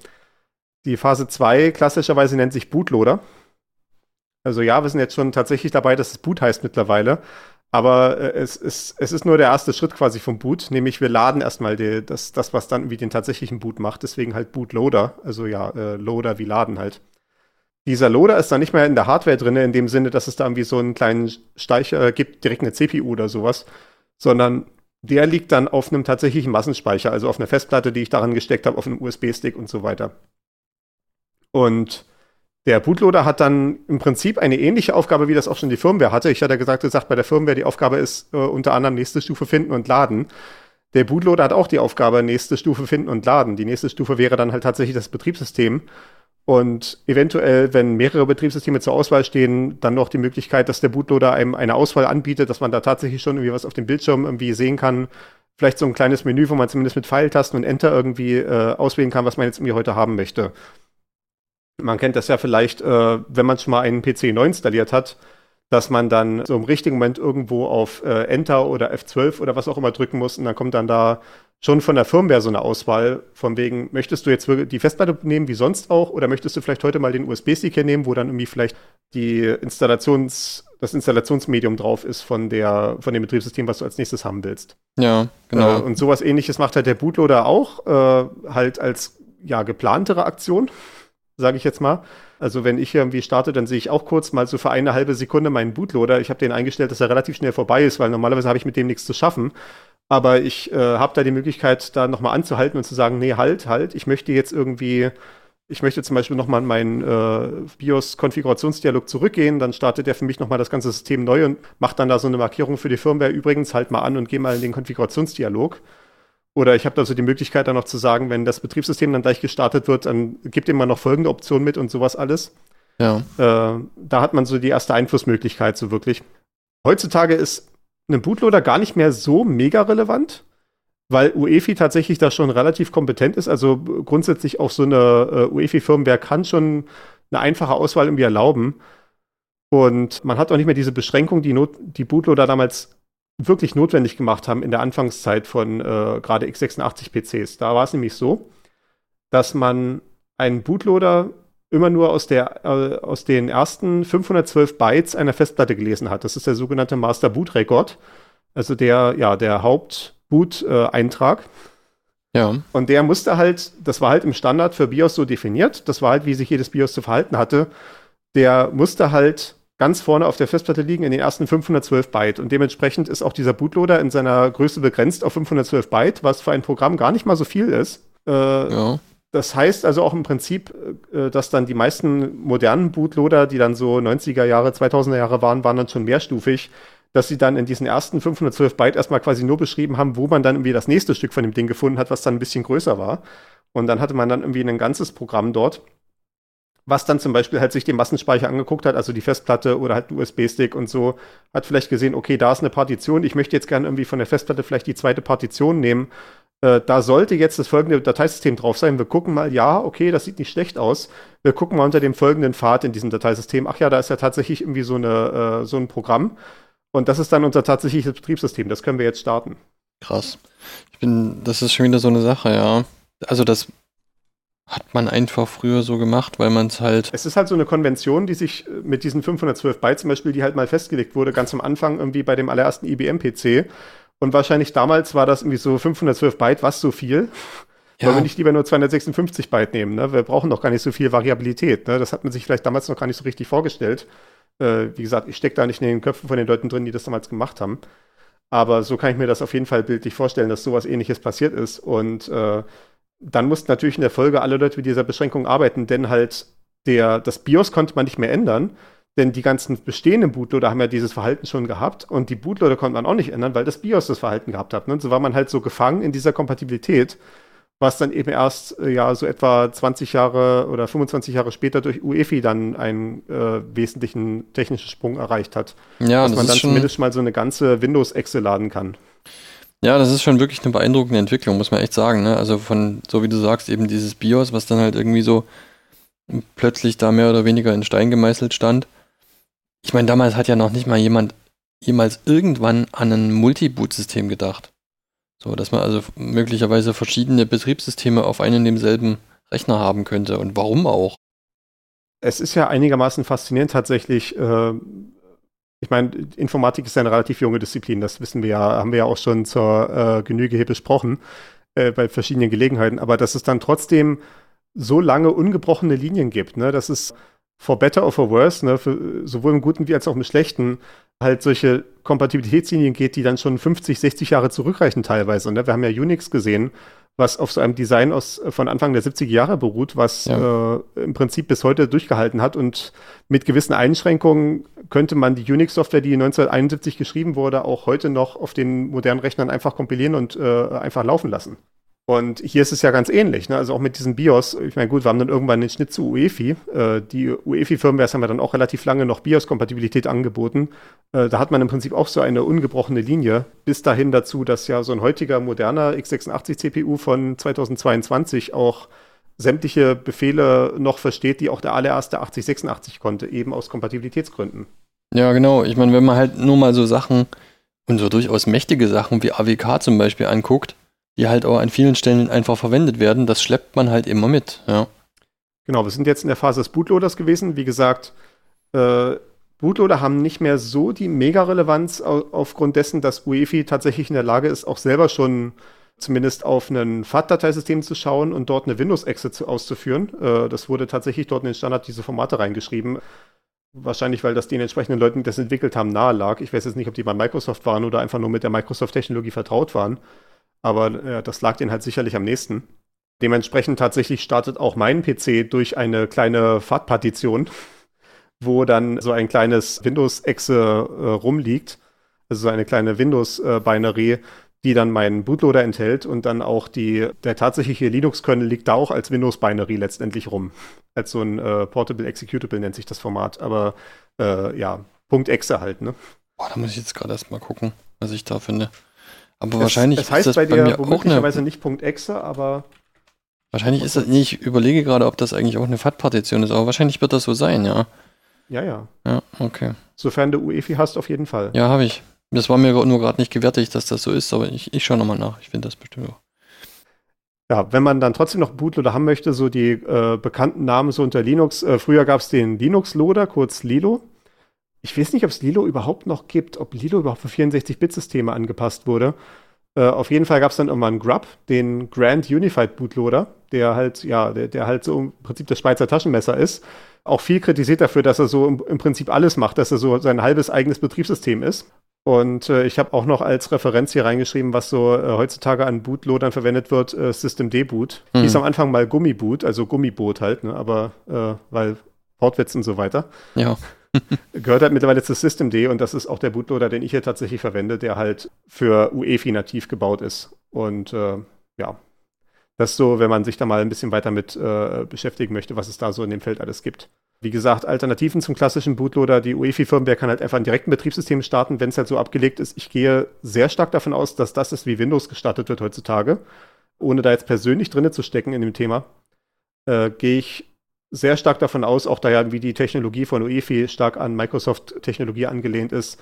Die Phase 2 klassischerweise nennt sich Bootloader. Also ja, wir sind jetzt schon tatsächlich dabei, dass es Boot heißt mittlerweile. Aber äh, es, ist, es ist nur der erste Schritt quasi vom Boot, nämlich wir laden erstmal die, das, das, was dann wie den tatsächlichen Boot macht. Deswegen halt Bootloader. Also ja, äh, Loader wie Laden halt. Dieser Loader ist dann nicht mehr in der Hardware drin, in dem Sinne, dass es da irgendwie so einen kleinen Speicher äh, gibt, direkt eine CPU oder sowas, sondern der liegt dann auf einem tatsächlichen Massenspeicher, also auf einer Festplatte, die ich daran gesteckt habe, auf einem USB-Stick und so weiter. Und der Bootloader hat dann im Prinzip eine ähnliche Aufgabe, wie das auch schon die Firmware hatte. Ich hatte gesagt, gesagt bei der Firmware die Aufgabe ist äh, unter anderem nächste Stufe finden und laden. Der Bootloader hat auch die Aufgabe nächste Stufe finden und laden. Die nächste Stufe wäre dann halt tatsächlich das Betriebssystem. Und eventuell, wenn mehrere Betriebssysteme zur Auswahl stehen, dann noch die Möglichkeit, dass der Bootloader einem eine Auswahl anbietet, dass man da tatsächlich schon irgendwie was auf dem Bildschirm irgendwie sehen kann, vielleicht so ein kleines Menü, wo man zumindest mit Pfeiltasten und Enter irgendwie äh, auswählen kann, was man jetzt irgendwie heute haben möchte. Man kennt das ja vielleicht, äh, wenn man schon mal einen PC neu installiert hat, dass man dann so im richtigen Moment irgendwo auf äh, Enter oder F12 oder was auch immer drücken muss und dann kommt dann da schon von der Firmware so eine Auswahl von wegen, möchtest du jetzt die Festplatte nehmen wie sonst auch oder möchtest du vielleicht heute mal den USB-Stick hier nehmen, wo dann irgendwie vielleicht die Installations, das Installationsmedium drauf ist von der, von dem Betriebssystem, was du als nächstes haben willst. Ja, genau. Äh, und sowas ähnliches macht halt der Bootloader auch, äh, halt als ja geplantere Aktion, sage ich jetzt mal. Also wenn ich irgendwie starte, dann sehe ich auch kurz mal so für eine halbe Sekunde meinen Bootloader. Ich habe den eingestellt, dass er relativ schnell vorbei ist, weil normalerweise habe ich mit dem nichts zu schaffen. Aber ich äh, habe da die Möglichkeit, da nochmal anzuhalten und zu sagen, nee, halt, halt, ich möchte jetzt irgendwie, ich möchte zum Beispiel nochmal in meinen äh, BIOS-Konfigurationsdialog zurückgehen, dann startet er für mich nochmal das ganze System neu und macht dann da so eine Markierung für die Firmware, übrigens, halt mal an und geh mal in den Konfigurationsdialog. Oder ich habe da so die Möglichkeit dann noch zu sagen, wenn das Betriebssystem dann gleich gestartet wird, dann gibt ihm mal noch folgende Optionen mit und sowas alles. Ja. Äh, da hat man so die erste Einflussmöglichkeit so wirklich. Heutzutage ist ein Bootloader gar nicht mehr so mega relevant, weil UEFI tatsächlich da schon relativ kompetent ist. Also grundsätzlich auch so eine äh, UEFI-Firmware kann schon eine einfache Auswahl irgendwie erlauben. Und man hat auch nicht mehr diese Beschränkung, die, Not die Bootloader damals wirklich notwendig gemacht haben in der Anfangszeit von äh, gerade x86 PCs. Da war es nämlich so, dass man einen Bootloader immer nur aus, der, äh, aus den ersten 512 Bytes einer Festplatte gelesen hat. Das ist der sogenannte Master Boot Record, also der, ja, der Hauptboot-Eintrag. Äh, ja. Und der musste halt, das war halt im Standard für BIOS so definiert, das war halt, wie sich jedes BIOS zu verhalten hatte. Der musste halt ganz vorne auf der Festplatte liegen in den ersten 512 Byte. Und dementsprechend ist auch dieser Bootloader in seiner Größe begrenzt auf 512 Byte, was für ein Programm gar nicht mal so viel ist. Äh, ja. Das heißt also auch im Prinzip, äh, dass dann die meisten modernen Bootloader, die dann so 90er Jahre, 2000er Jahre waren, waren dann schon mehrstufig, dass sie dann in diesen ersten 512 Byte erstmal quasi nur beschrieben haben, wo man dann irgendwie das nächste Stück von dem Ding gefunden hat, was dann ein bisschen größer war. Und dann hatte man dann irgendwie ein ganzes Programm dort, was dann zum Beispiel halt sich den Massenspeicher angeguckt hat, also die Festplatte oder halt USB-Stick und so, hat vielleicht gesehen, okay, da ist eine Partition, ich möchte jetzt gerne irgendwie von der Festplatte vielleicht die zweite Partition nehmen äh, da sollte jetzt das folgende Dateisystem drauf sein. Wir gucken mal, ja, okay, das sieht nicht schlecht aus. Wir gucken mal unter dem folgenden Pfad in diesem Dateisystem. Ach ja, da ist ja tatsächlich irgendwie so, eine, äh, so ein Programm. Und das ist dann unser tatsächliches Betriebssystem. Das können wir jetzt starten. Krass. Ich bin, das ist schon wieder so eine Sache, ja. Also das hat man einfach früher so gemacht, weil man es halt. Es ist halt so eine Konvention, die sich äh, mit diesen 512 Byte zum Beispiel, die halt mal festgelegt wurde, ganz am Anfang irgendwie bei dem allerersten IBM-PC. Und wahrscheinlich damals war das irgendwie so 512 Byte, was so viel. Ja. Wollen wir nicht lieber nur 256 Byte nehmen? Ne? Wir brauchen doch gar nicht so viel Variabilität. Ne? Das hat man sich vielleicht damals noch gar nicht so richtig vorgestellt. Äh, wie gesagt, ich stecke da nicht in den Köpfen von den Leuten drin, die das damals gemacht haben. Aber so kann ich mir das auf jeden Fall bildlich vorstellen, dass sowas ähnliches passiert ist. Und äh, dann mussten natürlich in der Folge alle Leute mit dieser Beschränkung arbeiten, denn halt der, das BIOS konnte man nicht mehr ändern. Denn die ganzen bestehenden Bootloader haben ja dieses Verhalten schon gehabt und die Bootloader konnte man auch nicht ändern, weil das BIOS das Verhalten gehabt hat. Ne? So war man halt so gefangen in dieser Kompatibilität, was dann eben erst äh, ja so etwa 20 Jahre oder 25 Jahre später durch UEFI dann einen äh, wesentlichen technischen Sprung erreicht hat. Ja, dass das man dann zumindest mal so eine ganze Windows-Exe laden kann. Ja, das ist schon wirklich eine beeindruckende Entwicklung, muss man echt sagen. Ne? Also von, so wie du sagst, eben dieses BIOS, was dann halt irgendwie so plötzlich da mehr oder weniger in Stein gemeißelt stand ich meine, damals hat ja noch nicht mal jemand jemals irgendwann an ein Multi-Boot-System gedacht. So, dass man also möglicherweise verschiedene Betriebssysteme auf einem und demselben Rechner haben könnte. Und warum auch? Es ist ja einigermaßen faszinierend tatsächlich. Äh, ich meine, Informatik ist ja eine relativ junge Disziplin, das wissen wir ja, haben wir ja auch schon zur äh, Genüge hier besprochen, äh, bei verschiedenen Gelegenheiten. Aber dass es dann trotzdem so lange ungebrochene Linien gibt, ne? Das ist for better or for worse, ne, für, sowohl im Guten wie als auch im Schlechten, halt solche Kompatibilitätslinien geht, die dann schon 50, 60 Jahre zurückreichen teilweise. Ne? Wir haben ja Unix gesehen, was auf so einem Design aus, von Anfang der 70er Jahre beruht, was ja. äh, im Prinzip bis heute durchgehalten hat. Und mit gewissen Einschränkungen könnte man die Unix-Software, die 1971 geschrieben wurde, auch heute noch auf den modernen Rechnern einfach kompilieren und äh, einfach laufen lassen. Und hier ist es ja ganz ähnlich, ne? also auch mit diesem BIOS. Ich meine, gut, wir haben dann irgendwann den Schnitt zu UEFI. Äh, die UEFI-Firmware haben wir dann auch relativ lange noch BIOS-Kompatibilität angeboten. Äh, da hat man im Prinzip auch so eine ungebrochene Linie, bis dahin dazu, dass ja so ein heutiger moderner x86-CPU von 2022 auch sämtliche Befehle noch versteht, die auch der allererste 8086 konnte, eben aus Kompatibilitätsgründen. Ja, genau. Ich meine, wenn man halt nur mal so Sachen und so durchaus mächtige Sachen wie AWK zum Beispiel anguckt, die halt auch an vielen Stellen einfach verwendet werden. Das schleppt man halt immer mit, ja. Genau, wir sind jetzt in der Phase des Bootloaders gewesen. Wie gesagt, äh, Bootloader haben nicht mehr so die Mega-Relevanz aufgrund dessen, dass UEFI tatsächlich in der Lage ist, auch selber schon zumindest auf ein FAT-Dateisystem zu schauen und dort eine Windows-Exe auszuführen. Äh, das wurde tatsächlich dort in den Standard diese Formate reingeschrieben. Wahrscheinlich, weil das den entsprechenden Leuten, die das entwickelt haben, nahe lag. Ich weiß jetzt nicht, ob die bei Microsoft waren oder einfach nur mit der Microsoft-Technologie vertraut waren aber äh, das lag denen halt sicherlich am nächsten. Dementsprechend tatsächlich startet auch mein PC durch eine kleine FAT-Partition, wo dann so ein kleines Windows-Exe äh, rumliegt, also so eine kleine Windows-Binary, die dann meinen Bootloader enthält und dann auch die, der tatsächliche Linux-Kernel liegt da auch als Windows-Binary letztendlich rum. Als so ein äh, Portable Executable nennt sich das Format, aber äh, ja, Punkt .exe halt, ne? Boah, da muss ich jetzt gerade erstmal gucken, was ich da finde. Aber es, wahrscheinlich es heißt ist das bei, dir bei mir auch eine, nicht Punkt .exe, aber Wahrscheinlich ist das, nee, ich überlege gerade, ob das eigentlich auch eine FAT-Partition ist, aber wahrscheinlich wird das so sein, ja. Ja, ja. Ja, okay. Sofern du UEFI hast, auf jeden Fall. Ja, habe ich. Das war mir nur gerade nicht gewärtig, dass das so ist, aber ich, ich schaue nochmal nach. Ich finde das bestimmt auch. Ja, wenn man dann trotzdem noch Bootloader haben möchte, so die äh, bekannten Namen so unter Linux. Äh, früher gab es den Linux-Loader, kurz Lilo. Ich weiß nicht, ob es Lilo überhaupt noch gibt, ob Lilo überhaupt für 64-Bit-Systeme angepasst wurde. Äh, auf jeden Fall gab es dann irgendwann Grub, den Grand Unified Bootloader, der halt, ja, der, der, halt so im Prinzip das Schweizer Taschenmesser ist. Auch viel kritisiert dafür, dass er so im, im Prinzip alles macht, dass er so sein halbes eigenes Betriebssystem ist. Und äh, ich habe auch noch als Referenz hier reingeschrieben, was so äh, heutzutage an Bootloadern verwendet wird, äh, System D-Boot. Mhm. Hieß am Anfang mal Gummiboot, also Gummiboot halt, ne? aber äh, weil Wortwitz und so weiter. Ja. Gehört halt mittlerweile zu Systemd und das ist auch der Bootloader, den ich hier tatsächlich verwende, der halt für UEFI nativ gebaut ist. Und äh, ja, das ist so, wenn man sich da mal ein bisschen weiter mit äh, beschäftigen möchte, was es da so in dem Feld alles gibt. Wie gesagt, Alternativen zum klassischen Bootloader, die UEFI-Firmware kann halt einfach ein direkten Betriebssystem starten, wenn es halt so abgelegt ist. Ich gehe sehr stark davon aus, dass das ist, wie Windows gestartet wird heutzutage. Ohne da jetzt persönlich drinne zu stecken in dem Thema, äh, gehe ich sehr stark davon aus, auch da ja wie die Technologie von UEFI stark an Microsoft-Technologie angelehnt ist,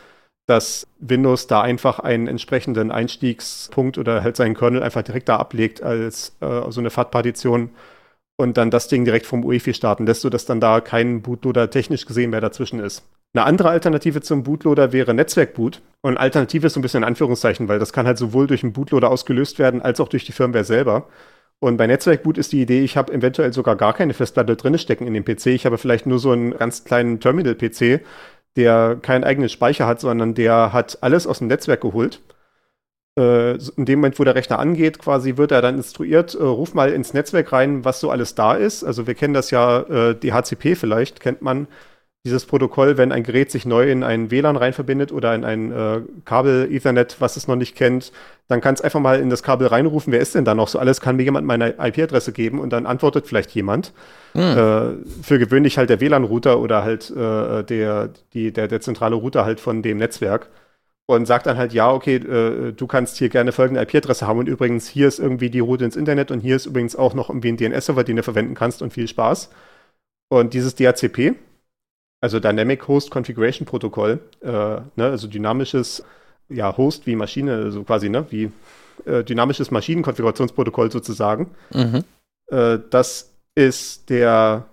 dass Windows da einfach einen entsprechenden Einstiegspunkt oder halt seinen Kernel einfach direkt da ablegt als äh, so eine FAT-Partition und dann das Ding direkt vom UEFI starten lässt, sodass dann da kein Bootloader technisch gesehen mehr dazwischen ist. Eine andere Alternative zum Bootloader wäre Netzwerkboot. Und Alternative ist so ein bisschen in Anführungszeichen, weil das kann halt sowohl durch einen Bootloader ausgelöst werden, als auch durch die Firmware selber. Und bei Netzwerkboot ist die Idee, ich habe eventuell sogar gar keine Festplatte drin stecken in dem PC. Ich habe vielleicht nur so einen ganz kleinen Terminal-PC, der keinen eigenen Speicher hat, sondern der hat alles aus dem Netzwerk geholt. Äh, in dem Moment, wo der Rechner angeht, quasi wird er dann instruiert, äh, ruf mal ins Netzwerk rein, was so alles da ist. Also wir kennen das ja, äh, DHCP vielleicht, kennt man dieses Protokoll, wenn ein Gerät sich neu in ein WLAN rein verbindet oder in ein äh, Kabel Ethernet, was es noch nicht kennt, dann kann es einfach mal in das Kabel reinrufen, wer ist denn da noch so alles? Kann mir jemand meine IP-Adresse geben und dann antwortet vielleicht jemand. Hm. Äh, für gewöhnlich halt der WLAN-Router oder halt äh, der, die, der, der zentrale Router halt von dem Netzwerk und sagt dann halt, ja, okay, äh, du kannst hier gerne folgende IP-Adresse haben und übrigens hier ist irgendwie die Route ins Internet und hier ist übrigens auch noch irgendwie ein DNS-Server, den du verwenden kannst und viel Spaß. Und dieses DHCP, also Dynamic Host Configuration Protokoll, äh, ne, also dynamisches ja, Host wie Maschine, also quasi, ne, wie äh, dynamisches Maschinenkonfigurationsprotokoll sozusagen. Mhm. Äh, das ist der,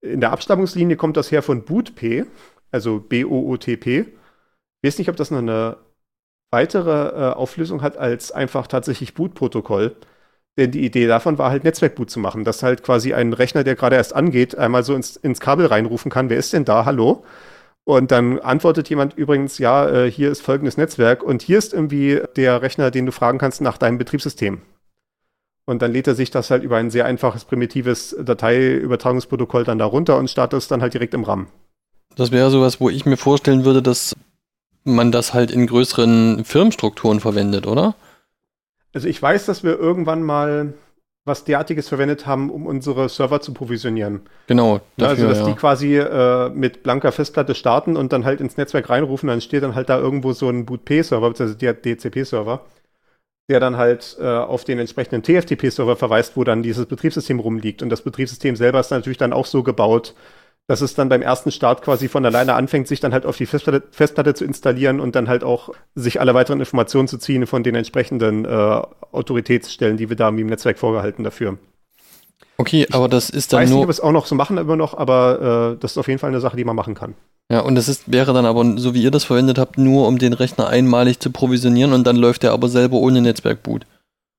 in der Abstammungslinie kommt das her von BootP, also B-O-O-T-P. Ich weiß nicht, ob das noch eine weitere äh, Auflösung hat als einfach tatsächlich Boot-Protokoll. Denn die Idee davon war halt Netzwerkboot zu machen, dass halt quasi ein Rechner, der gerade erst angeht, einmal so ins, ins Kabel reinrufen kann, wer ist denn da, hallo? Und dann antwortet jemand übrigens, ja, äh, hier ist folgendes Netzwerk und hier ist irgendwie der Rechner, den du fragen kannst nach deinem Betriebssystem. Und dann lädt er sich das halt über ein sehr einfaches, primitives Dateiübertragungsprotokoll dann da runter und startet es dann halt direkt im RAM. Das wäre sowas, wo ich mir vorstellen würde, dass man das halt in größeren Firmenstrukturen verwendet, oder? Also ich weiß, dass wir irgendwann mal was derartiges verwendet haben, um unsere Server zu provisionieren. Genau. Ja, also, dass ja. die quasi äh, mit blanker Festplatte starten und dann halt ins Netzwerk reinrufen, dann steht dann halt da irgendwo so ein Boot-P-Server, beziehungsweise der DCP-Server, der dann halt äh, auf den entsprechenden TFTP-Server verweist, wo dann dieses Betriebssystem rumliegt. Und das Betriebssystem selber ist natürlich dann auch so gebaut, dass es dann beim ersten Start quasi von alleine anfängt, sich dann halt auf die Festplatte, Festplatte zu installieren und dann halt auch sich alle weiteren Informationen zu ziehen von den entsprechenden äh, Autoritätsstellen, die wir da im Netzwerk vorgehalten dafür. Okay, aber das ist Ich dann weiß nicht, nur. ob wir es auch noch so machen immer noch, aber äh, das ist auf jeden Fall eine Sache, die man machen kann. Ja, und das ist, wäre dann aber, so wie ihr das verwendet habt, nur um den Rechner einmalig zu provisionieren und dann läuft er aber selber ohne Netzwerkboot.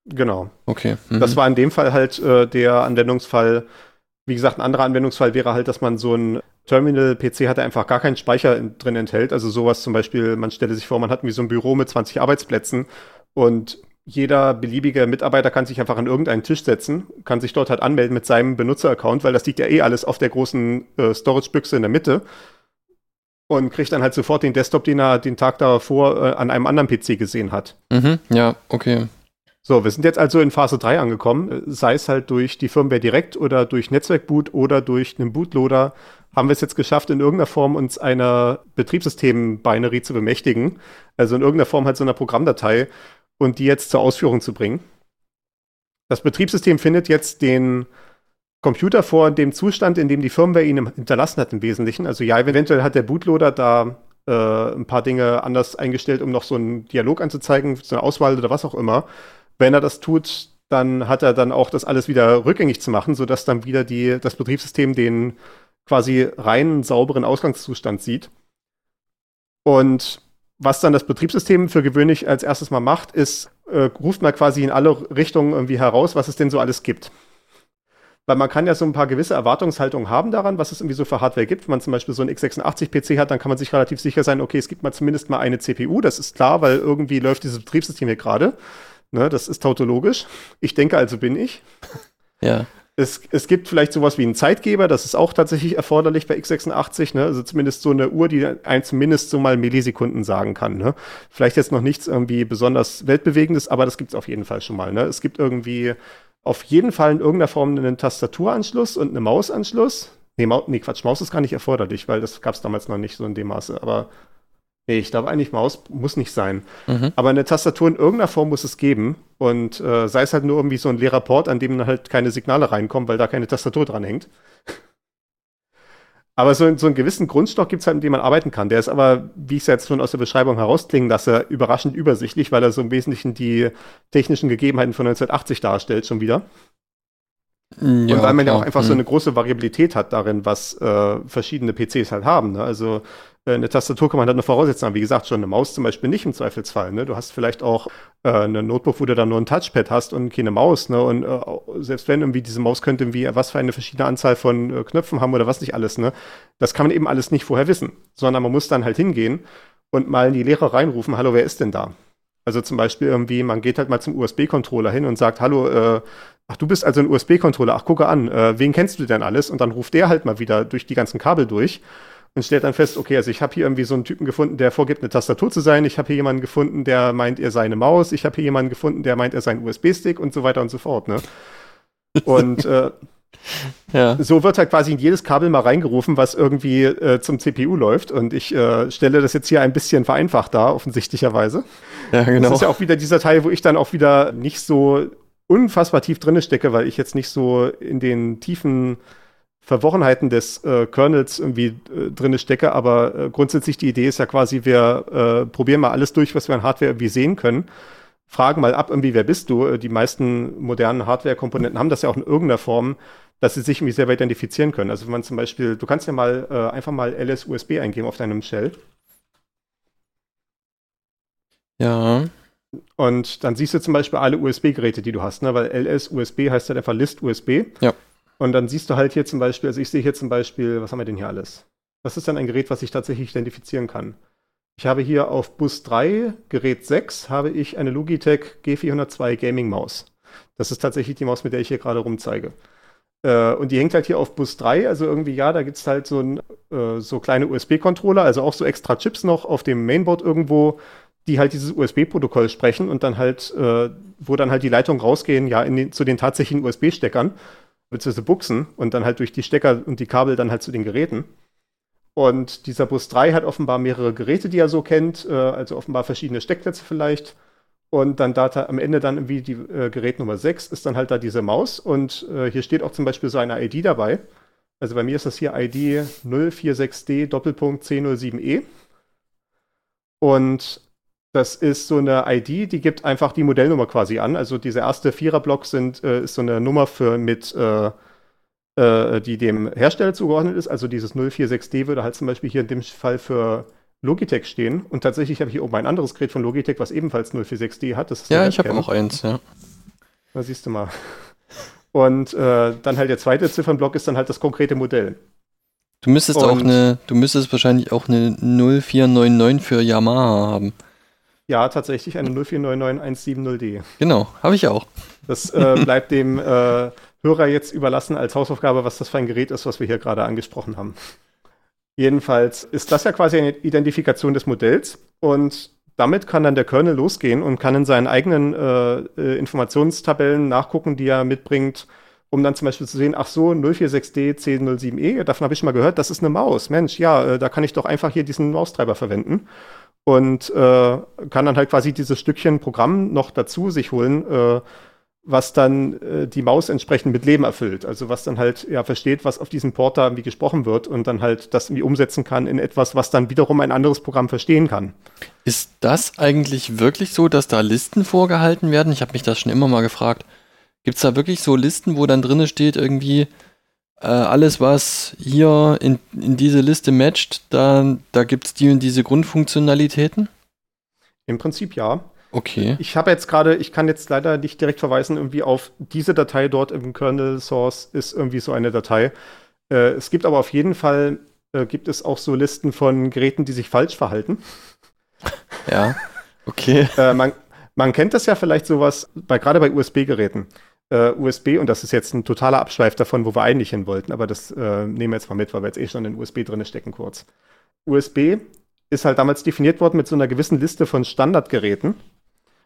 Genau. Okay. Mhm. Das war in dem Fall halt äh, der Anwendungsfall. Wie gesagt, ein anderer Anwendungsfall wäre halt, dass man so ein Terminal-PC hat, der einfach gar keinen Speicher in, drin enthält. Also sowas zum Beispiel, man stelle sich vor, man hat wie so ein Büro mit 20 Arbeitsplätzen und jeder beliebige Mitarbeiter kann sich einfach an irgendeinen Tisch setzen, kann sich dort halt anmelden mit seinem Benutzeraccount, weil das liegt ja eh alles auf der großen äh, Storage-Büchse in der Mitte und kriegt dann halt sofort den Desktop, den er den Tag davor äh, an einem anderen PC gesehen hat. Mhm, ja, okay. So, wir sind jetzt also in Phase 3 angekommen, sei es halt durch die Firmware direkt oder durch Netzwerkboot oder durch einen Bootloader, haben wir es jetzt geschafft, in irgendeiner Form uns einer Betriebssystem-Binary zu bemächtigen, also in irgendeiner Form halt so einer Programmdatei und die jetzt zur Ausführung zu bringen. Das Betriebssystem findet jetzt den Computer vor dem Zustand, in dem die Firmware ihn hinterlassen hat im Wesentlichen. Also ja, eventuell hat der Bootloader da äh, ein paar Dinge anders eingestellt, um noch so einen Dialog anzuzeigen, so eine Auswahl oder was auch immer. Wenn er das tut, dann hat er dann auch das alles wieder rückgängig zu machen, sodass dann wieder die, das Betriebssystem den quasi reinen, sauberen Ausgangszustand sieht. Und was dann das Betriebssystem für gewöhnlich als erstes mal macht, ist, äh, ruft mal quasi in alle Richtungen irgendwie heraus, was es denn so alles gibt. Weil man kann ja so ein paar gewisse Erwartungshaltungen haben daran, was es irgendwie so für Hardware gibt. Wenn man zum Beispiel so einen x86-PC hat, dann kann man sich relativ sicher sein, okay, es gibt mal zumindest mal eine CPU, das ist klar, weil irgendwie läuft dieses Betriebssystem hier gerade. Ne, das ist tautologisch. Ich denke, also bin ich. Ja. Es, es gibt vielleicht sowas wie einen Zeitgeber, das ist auch tatsächlich erforderlich bei x86, ne? also zumindest so eine Uhr, die ein zumindest so mal Millisekunden sagen kann. Ne? Vielleicht jetzt noch nichts irgendwie besonders weltbewegendes, aber das gibt es auf jeden Fall schon mal. Ne? Es gibt irgendwie auf jeden Fall in irgendeiner Form einen Tastaturanschluss und einen Mausanschluss. Nee, Mau nee, Quatsch, Maus ist gar nicht erforderlich, weil das gab es damals noch nicht so in dem Maße, aber Nee, ich glaube eigentlich, Maus muss nicht sein. Mhm. Aber eine Tastatur in irgendeiner Form muss es geben. Und äh, sei es halt nur irgendwie so ein leerer Port, an dem halt keine Signale reinkommen, weil da keine Tastatur dran hängt. aber so, so einen gewissen Grundstock gibt es halt, mit dem man arbeiten kann. Der ist aber, wie ich es jetzt schon aus der Beschreibung herausklingen lasse, überraschend übersichtlich, weil er so im Wesentlichen die technischen Gegebenheiten von 1980 darstellt, schon wieder. Ja, und weil man ja klar. auch einfach so Mhm. eine große Variabilität hat darin, was äh, verschiedene PCs halt haben. Ne? Also eine Tastatur kann man halt nur voraussetzen, aber wie gesagt, schon eine Maus zum Beispiel nicht im Zweifelsfall. Ne? Du hast vielleicht auch äh, eine Notebook, wo du dann nur ein Touchpad hast und keine Maus. Ne? Und äh, selbst wenn irgendwie diese Maus könnte irgendwie was für eine verschiedene Anzahl von äh, Knöpfen haben oder was nicht alles, ne? das kann man eben alles nicht vorher wissen, sondern man muss dann halt hingehen und mal in die Lehre reinrufen, hallo, wer ist denn da? Also zum Beispiel irgendwie, man geht halt mal zum USB-Controller hin und sagt, hallo, äh, ach, du bist also ein USB-Controller, ach, gucke an, äh, wen kennst du denn alles? Und dann ruft der halt mal wieder durch die ganzen Kabel durch und stellt dann fest, okay, also ich habe hier irgendwie so einen Typen gefunden, der vorgibt, eine Tastatur zu sein, ich habe hier jemanden gefunden, der meint, er sei eine Maus, ich habe hier jemanden gefunden, der meint, er sei ein USB-Stick und so weiter und so fort, ne? Und äh, Ja. so wird halt quasi in jedes Kabel mal reingerufen, was irgendwie äh, zum CPU läuft. Und ich äh, stelle das jetzt hier ein bisschen vereinfacht dar, offensichtlicherweise. ja, genau. Das ist ja auch wieder dieser Teil, wo ich dann auch wieder nicht so unfassbar tief drinne stecke, weil ich jetzt nicht so in den tiefen Verworrenheiten des äh, Kernels irgendwie äh, drinne stecke. Aber äh, grundsätzlich die Idee ist ja quasi, wir äh, probieren mal alles durch, was wir an Hardware irgendwie sehen können. Fragen mal ab, irgendwie, wer bist du? Äh, Die meisten modernen Hardware-Komponenten haben das ja auch in irgendeiner Form, dass sie sich irgendwie selber identifizieren können. Also wenn man zum Beispiel, du kannst ja mal äh, einfach mal LS-USB eingeben auf deinem Shell. ja. Und dann siehst du zum Beispiel alle USB-Geräte, die du hast, ne? weil LS-USB heißt halt einfach List-USB. Ja. Und dann siehst du halt hier zum Beispiel, also ich sehe hier zum Beispiel, was haben wir denn hier alles? Das ist dann ein Gerät, was ich tatsächlich identifizieren kann. Ich habe hier auf Bus 3, Gerät 6, habe ich eine Logitech G402 Gaming Maus. Das ist tatsächlich die Maus, mit der ich hier gerade rumzeige. Äh, und die hängt halt hier auf Bus 3, also irgendwie, ja, da gibt es halt so, ein, äh, so kleine USB-Controller, also auch so extra Chips noch auf dem Mainboard irgendwo, die halt dieses USB-Protokoll sprechen und dann halt, äh, wo dann halt die Leitungen rausgehen, ja, den, zu den tatsächlichen USB-Steckern, beziehungsweise Buchsen und dann halt durch die Stecker und die Kabel dann halt zu den Geräten. Und dieser Bus 3 hat offenbar mehrere Geräte, die er so kennt, äh, also offenbar verschiedene Steckplätze vielleicht. Und dann da am Ende dann irgendwie die äh, Gerät Nummer 6 ist dann halt da diese Maus. Und äh, hier steht auch zum Beispiel so eine ID dabei. Also bei mir ist das hier ID 046D Doppelpunkt C07E. Und das ist so eine ID, die gibt einfach die Modellnummer quasi an. Also diese erste Viererblock sind, äh, ist so eine Nummer für mit, äh, äh, die dem Hersteller zugeordnet ist. Also dieses 046D würde halt zum Beispiel hier in dem Fall für Logitech stehen. Und tatsächlich habe ich hier oben ein anderes Gerät von Logitech, was ebenfalls 046D hat. ja, ich habe auch eins, ja. Da siehst du mal. Und äh, dann halt der zweite Ziffernblock ist dann halt das konkrete Modell. Du müsstest Und auch eine, du müsstest wahrscheinlich auch eine 0499 für Yamaha haben. Ja, tatsächlich eine 0499170D. Genau, habe ich auch. Das äh, bleibt dem äh, Hörer jetzt überlassen als Hausaufgabe, was das für ein Gerät ist, was wir hier gerade angesprochen haben. Jedenfalls ist das ja quasi eine Identifikation des Modells und damit kann dann der Kernel losgehen und kann in seinen eigenen äh, äh Informationstabellen nachgucken, die er mitbringt, um dann zum Beispiel zu sehen, ach so, 046D C07E, davon habe ich schon mal gehört, das ist eine Maus. Mensch, ja, äh, da kann ich doch einfach hier diesen Maustreiber verwenden und äh, kann dann halt quasi dieses Stückchen Programm noch dazu sich holen, äh, was dann äh, die Maus entsprechend mit Leben erfüllt. Also was dann halt ja versteht, was auf diesem Port da irgendwie gesprochen wird und dann halt das irgendwie umsetzen kann in etwas, was dann wiederum ein anderes Programm verstehen kann. Ist das eigentlich wirklich so, dass da Listen vorgehalten werden? Ich habe mich das schon immer mal gefragt. Gibt es da wirklich so Listen, wo dann drinne steht irgendwie äh, alles, was hier in, in diese Liste matcht, da, da gibt es die und diese Grundfunktionalitäten? Im Prinzip ja. Okay. Ich habe jetzt gerade, ich kann jetzt leider nicht direkt verweisen, irgendwie auf diese Datei dort im Kernel Source ist irgendwie so eine Datei. Äh, es gibt aber auf jeden Fall, äh, gibt es auch so Listen von Geräten, die sich falsch verhalten. Ja, okay. äh, man, man kennt das ja vielleicht sowas, bei, gerade bei USB-Geräten. Äh, USB, und das ist jetzt ein totaler Abschweif davon, wo wir eigentlich hin wollten, aber das äh, nehmen wir jetzt mal mit, weil wir jetzt eh schon in USB drin stecken kurz. USB ist halt damals definiert worden mit so einer gewissen Liste von Standardgeräten,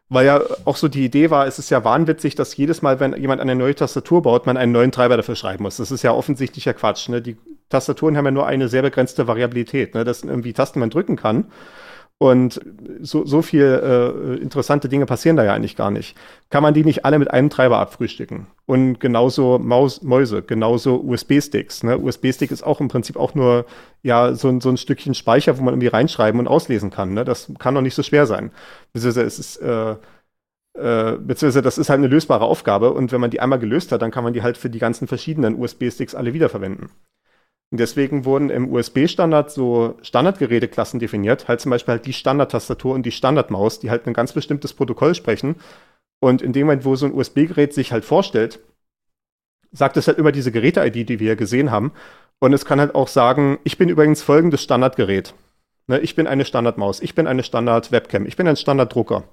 weil ja auch so die Idee war, es ist ja wahnwitzig, dass jedes Mal, wenn jemand eine neue Tastatur baut, man einen neuen Treiber dafür schreiben muss. Das ist ja offensichtlicher Quatsch. Ne? Die Tastaturen haben ja nur eine sehr begrenzte Variabilität. Ne? Das sind irgendwie Tasten, man drücken kann. Und so, so viel äh, interessante Dinge passieren da ja eigentlich gar nicht. Kann man die nicht alle mit einem Treiber abfrühstücken? Und genauso Maus, Mäuse, genauso USB-Sticks. Ne? USB-Stick ist auch im Prinzip auch nur ja so, so ein Stückchen Speicher, wo man irgendwie reinschreiben und auslesen kann. Ne? Das kann doch nicht so schwer sein. Beziehungsweise es ist äh, äh, beziehungsweise das ist halt eine lösbare Aufgabe und wenn man die einmal gelöst hat, dann kann man die halt für die ganzen verschiedenen USB-Sticks alle wiederverwenden. Und deswegen wurden im USB-Standard so Standardgeräteklassen definiert, halt zum Beispiel halt die Standardtastatur und die Standardmaus, die halt ein ganz bestimmtes Protokoll sprechen. Und in dem Moment, wo so ein USB-Gerät sich halt vorstellt, sagt es halt immer diese Geräte-ID, die wir hier gesehen haben. Und es kann halt auch sagen, ich bin übrigens folgendes Standardgerät. Ne, ich bin eine Standardmaus, ich bin eine Standard-Webcam, ich bin ein Standarddrucker.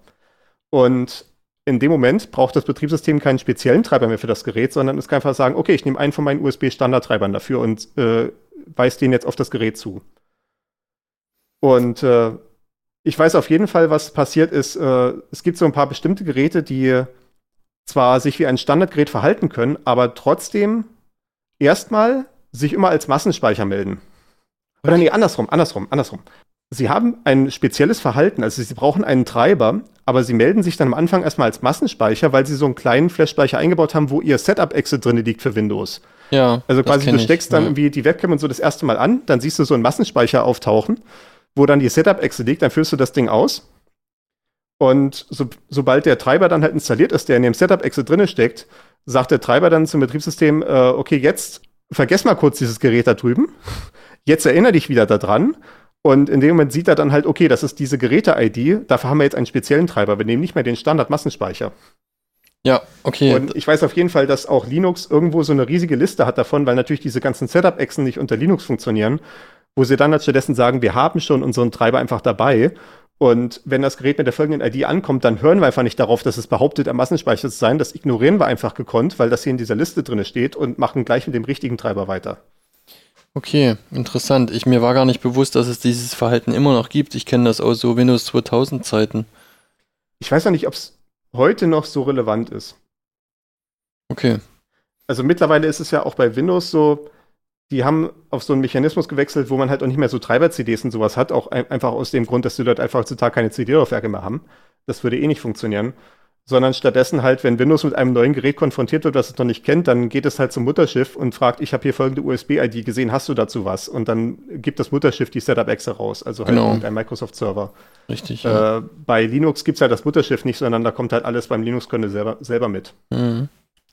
Und in dem Moment braucht das Betriebssystem keinen speziellen Treiber mehr für das Gerät, sondern es kann einfach sagen, okay, ich nehme einen von meinen USB-Standardtreibern dafür und äh, weise den jetzt auf das Gerät zu. Und äh, ich weiß auf jeden Fall, was passiert ist. Äh, es gibt so ein paar bestimmte Geräte, die zwar sich wie ein Standardgerät verhalten können, aber trotzdem erstmal sich immer als Massenspeicher melden. Oder nee, andersrum, andersrum, andersrum. Sie haben ein spezielles Verhalten, also Sie brauchen einen Treiber, aber Sie melden sich dann am Anfang erstmal als Massenspeicher, weil Sie so einen kleinen Flash-Speicher eingebaut haben, wo Ihr Setup-Exit drin liegt für Windows. Ja. Also quasi du steckst ich, dann ja. irgendwie die Webcam und so das erste Mal an, dann siehst du so einen Massenspeicher auftauchen, wo dann die Setup-Exit liegt, dann führst du das Ding aus. Und so, sobald der Treiber dann halt installiert ist, der in dem Setup-Exit drin steckt, sagt der Treiber dann zum Betriebssystem, äh, okay, jetzt vergess mal kurz dieses Gerät da drüben. Jetzt erinnere dich wieder daran und in dem Moment sieht er dann halt, okay, das ist diese Geräte-ID, dafür haben wir jetzt einen speziellen Treiber. Wir nehmen nicht mehr den Standard-Massenspeicher. Ja, okay. Und ich weiß auf jeden Fall, dass auch Linux irgendwo so eine riesige Liste hat davon, weil natürlich diese ganzen Setup-Echsen nicht unter Linux funktionieren, wo sie dann halt stattdessen sagen, wir haben schon unseren Treiber einfach dabei. Und wenn das Gerät mit der folgenden ID ankommt, dann hören wir einfach nicht darauf, dass es behauptet, am Massenspeicher zu sein. Das ignorieren wir einfach gekonnt, weil das hier in dieser Liste drin steht und machen gleich mit dem richtigen Treiber weiter. Okay, interessant. Ich, mir war gar nicht bewusst, dass es dieses Verhalten immer noch gibt. Ich kenne das aus so Windows 2000 Zeiten. Ich weiß noch nicht, ob es heute noch so relevant ist. Okay. Also mittlerweile ist es ja auch bei Windows so, die haben auf so einen Mechanismus gewechselt, wo man halt auch nicht mehr so Treiber-CDs und sowas hat, auch ein, einfach aus dem Grund, dass die dort einfach heutzutage keine CD-Laufwerke mehr haben. Das würde eh nicht funktionieren. Sondern stattdessen halt, wenn Windows mit einem neuen Gerät konfrontiert wird, das es noch nicht kennt, dann geht es halt zum Mutterschiff und fragt, ich habe hier folgende USB-ID gesehen, hast du dazu was? Und dann gibt das Mutterschiff die Setup-Exe raus, also halt Genau. irgendein Microsoft-Server. Richtig. Ja. Äh, bei Linux gibt es halt das Mutterschiff nicht, sondern da kommt halt alles beim Linux-Kernel selber, selber mit. Mhm.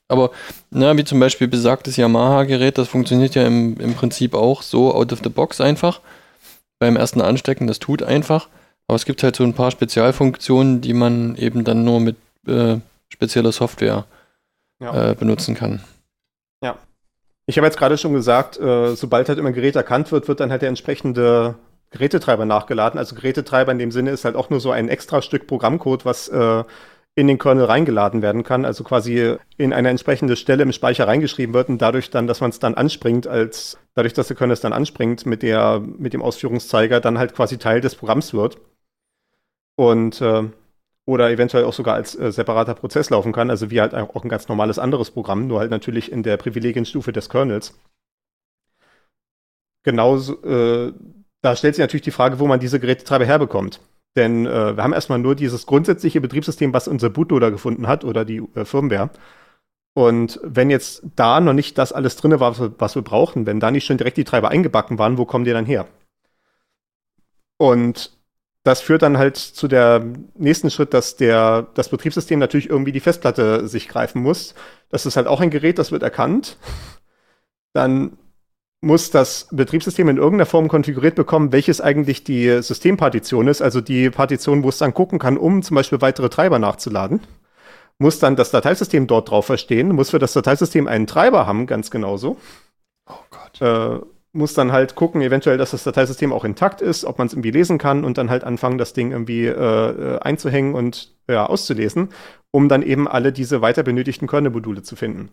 Aber, na, wie zum Beispiel besagtes Yamaha-Gerät, das funktioniert ja im, im Prinzip auch so out of the box einfach. Beim ersten Anstecken, das tut einfach. Aber es gibt halt so ein paar Spezialfunktionen, die man eben dann nur mit äh, spezieller Software Ja. äh, benutzen kann. Ich habe jetzt gerade schon gesagt, äh, sobald halt immer ein Gerät erkannt wird, wird dann halt der entsprechende Gerätetreiber nachgeladen. Also Gerätetreiber in dem Sinne ist halt auch nur so ein extra Stück Programmcode, was äh, in den Kernel reingeladen werden kann. Also quasi in eine entsprechende Stelle im Speicher reingeschrieben wird und dadurch dann, dass man es dann anspringt, als dadurch, dass der Kernel es dann anspringt mit der mit dem Ausführungszeiger, dann halt quasi Teil des Programms wird. Und äh, oder eventuell auch sogar als äh, separater Prozess laufen kann, also wie halt auch ein ganz normales anderes Programm, nur halt natürlich in der Privilegienstufe des Kernels. Genauso, äh, da stellt sich natürlich die Frage, wo man diese Gerätetreiber herbekommt. Denn äh, wir haben erstmal nur dieses grundsätzliche Betriebssystem, was unser Bootloader gefunden hat oder die äh, Firmware. Und wenn jetzt da noch nicht das alles drin war, was wir, was wir brauchen, wenn da nicht schon direkt die Treiber eingebacken waren, wo kommen die dann her? Und das führt dann halt zu der nächsten Schritt, dass der, das Betriebssystem natürlich irgendwie die Festplatte sich greifen muss. Das ist halt auch ein Gerät, das wird erkannt. Dann muss das Betriebssystem in irgendeiner Form konfiguriert bekommen, welches eigentlich die Systempartition ist, also die Partition, wo es dann gucken kann, um zum Beispiel weitere Treiber nachzuladen. Muss dann das Dateisystem dort drauf verstehen, muss für das Dateisystem einen Treiber haben, ganz genauso. Oh Gott. Äh, muss dann halt gucken, eventuell, dass das Dateisystem auch intakt ist, ob man es irgendwie lesen kann und dann halt anfangen, das Ding irgendwie äh, äh, einzuhängen und ja, auszulesen, um dann eben alle diese weiter benötigten Kernel-Module zu finden.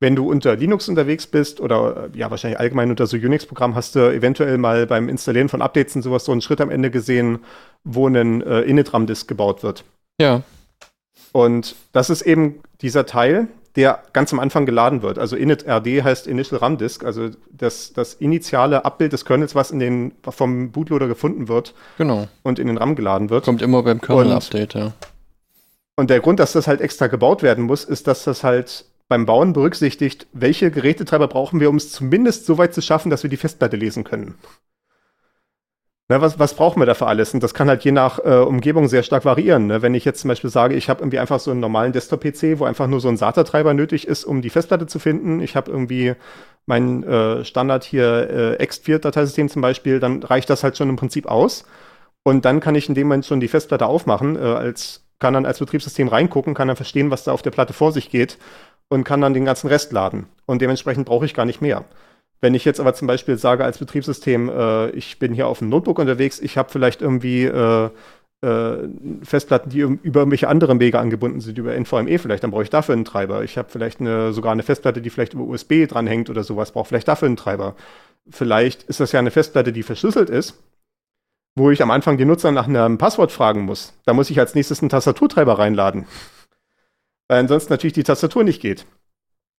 Wenn du unter Linux unterwegs bist oder äh, ja, wahrscheinlich allgemein unter so Unix-Programm, hast du eventuell mal beim Installieren von Updates und sowas so einen Schritt am Ende gesehen, wo ein äh, Init-RAM-Disk gebaut wird. Ja, Und das ist eben dieser Teil, der ganz am Anfang geladen wird. Also init.rd heißt Initial RAM Disk, also das, das initiale Abbild des Kernels, was in den, vom Bootloader gefunden wird genau. und in den RAM geladen wird. Kommt immer beim Kernel-Update, ja. Und der Grund, dass das halt extra gebaut werden muss, ist, dass das halt beim Bauen berücksichtigt, welche Gerätetreiber brauchen wir, um es zumindest so weit zu schaffen, dass wir die Festplatte lesen können. Na, was, was brauchen wir dafür alles? Und das kann halt je nach äh, Umgebung sehr stark variieren. Ne? Wenn ich jetzt zum Beispiel sage, ich habe irgendwie einfach so einen normalen Desktop-PC, wo einfach nur so ein SATA-Treiber nötig ist, um die Festplatte zu finden. Ich habe irgendwie mein äh, Standard hier äh, ext4-Dateisystem zum Beispiel, dann reicht das halt schon im Prinzip aus. Und dann kann ich in dem Moment schon die Festplatte aufmachen, äh, als, kann dann als Betriebssystem reingucken, kann dann verstehen, was da auf der Platte vor sich geht und kann dann den ganzen Rest laden. Und dementsprechend brauche ich gar nicht mehr. Wenn ich jetzt aber zum Beispiel sage als Betriebssystem, äh, ich bin hier auf dem Notebook unterwegs, ich habe vielleicht irgendwie äh, äh, Festplatten, die über irgendwelche anderen Wege angebunden sind, über NVMe vielleicht, dann brauche ich dafür einen Treiber. Ich habe vielleicht eine, sogar eine Festplatte, die vielleicht über USB dranhängt oder sowas, brauche vielleicht dafür einen Treiber. Vielleicht ist das ja eine Festplatte, die verschlüsselt ist, wo ich am Anfang den Nutzer nach einem Passwort fragen muss. Da muss ich als nächstes einen Tastaturtreiber reinladen. Weil ansonsten natürlich die Tastatur nicht geht.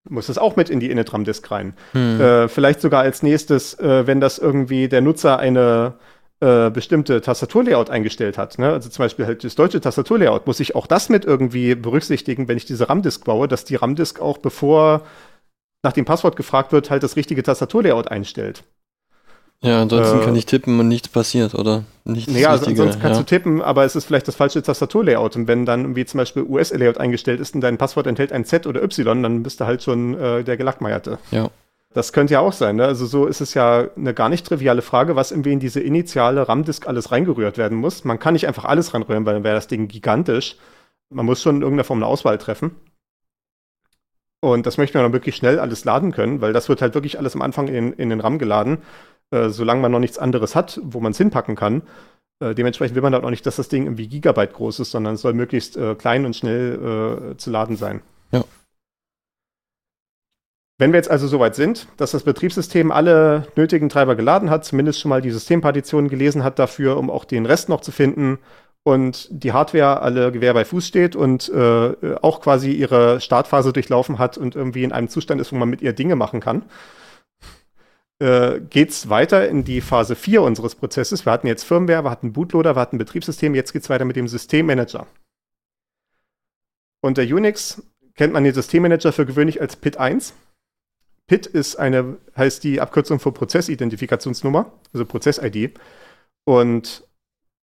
Muss das auch mit in die Init-RAM-Disk rein. Hm. Äh, vielleicht sogar als nächstes, äh, wenn das irgendwie der Nutzer eine äh, bestimmte Tastaturlayout eingestellt hat. Ne? Also zum Beispiel halt das deutsche Tastaturlayout, muss ich auch das mit irgendwie berücksichtigen, wenn ich diese RAM-Disk baue, dass die RAM-Disk auch bevor nach dem Passwort gefragt wird, halt das richtige Tastaturlayout einstellt. Ja, ansonsten äh, kann ich tippen und nichts passiert, oder? Nichts Naja, also ansonsten kannst ja. du tippen, aber es ist vielleicht das falsche Tastaturlayout. Und wenn dann irgendwie zum Beispiel US-Layout eingestellt ist und dein Passwort enthält ein Z oder Y, dann bist du halt schon äh, der Gelackmeierte. Ja. Das könnte ja auch sein. Ne? Also so ist es ja eine gar nicht triviale Frage, was irgendwie in diese initiale RAM-Disk alles reingerührt werden muss. Man kann nicht einfach alles reinrühren, weil dann wäre das Ding gigantisch. Man muss schon in irgendeiner Form eine Auswahl treffen. Und das möchte man dann wirklich schnell alles laden können, weil das wird halt wirklich alles am Anfang in, in den RAM geladen, äh, solange man noch nichts anderes hat, wo man es hinpacken kann. Äh, dementsprechend will man halt auch nicht, dass das Ding irgendwie Gigabyte groß ist, sondern es soll möglichst äh, klein und schnell äh, zu laden sein. Ja. Wenn wir jetzt also soweit sind, dass das Betriebssystem alle nötigen Treiber geladen hat, zumindest schon mal die Systempartitionen gelesen hat dafür, um auch den Rest noch zu finden und die Hardware alle Gewehr bei Fuß steht und äh, auch quasi ihre Startphase durchlaufen hat und irgendwie in einem Zustand ist, wo man mit ihr Dinge machen kann, äh, geht es weiter in die Phase 4 unseres Prozesses. Wir hatten jetzt Firmware, wir hatten Bootloader, wir hatten Betriebssystem, jetzt geht es weiter mit dem Systemmanager. Unter Unix kennt man den Systemmanager für gewöhnlich als PIT 1. PIT ist eine, heißt die Abkürzung für Prozessidentifikationsnummer, also Prozess-ID. Und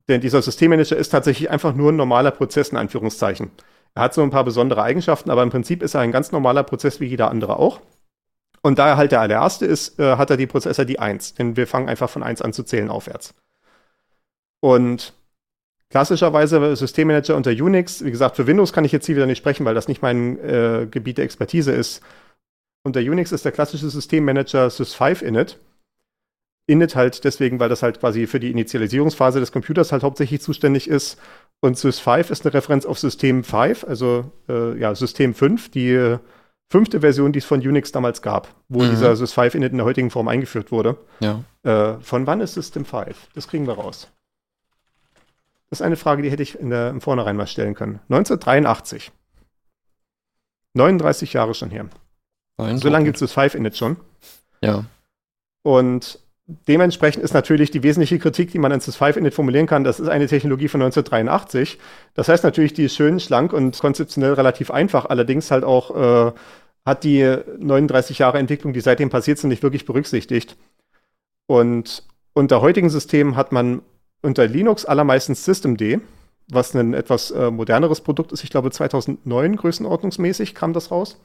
denn dieser Systemmanager ist tatsächlich einfach nur ein normaler Prozess in Anführungszeichen. Er hat so ein paar besondere Eigenschaften, aber im Prinzip ist er ein ganz normaler Prozess wie jeder andere auch. Und da er halt der allererste ist, äh, hat er die Prozessor die 1, denn wir fangen einfach von 1 an zu zählen aufwärts. Und klassischerweise Systemmanager unter Unix, wie gesagt, für Windows kann ich jetzt hier wieder nicht sprechen, weil das nicht mein äh, Gebiet der Expertise ist. Unter Unix ist der klassische Systemmanager sys5 init. Init halt deswegen, weil das halt quasi für die Initialisierungsphase des Computers halt hauptsächlich zuständig ist. Und sys5 ist eine Referenz auf System 5, also äh, ja, System 5, die äh, fünfte Version, die es von Unix damals gab, wo mhm. dieser sys5 Init in der heutigen Form eingeführt wurde. Ja. Äh, von wann ist System 5? Das kriegen wir raus. Das ist eine Frage, die hätte ich in der, im Vornherein mal stellen können. 1983. 39 Jahre schon her. So lange gibt es das 5-Init schon. Ja. Und dementsprechend ist natürlich die wesentliche Kritik, die man ins 5-Init formulieren kann, das ist eine Technologie von 1983. Das heißt natürlich, die ist schön, schlank und konzeptionell relativ einfach, allerdings halt auch äh, hat die 39 Jahre Entwicklung, die seitdem passiert sind, nicht wirklich berücksichtigt. Und unter heutigen Systemen hat man unter Linux allermeistens Systemd, was ein etwas äh, moderneres Produkt ist. Ich glaube 2009 größenordnungsmäßig kam das raus.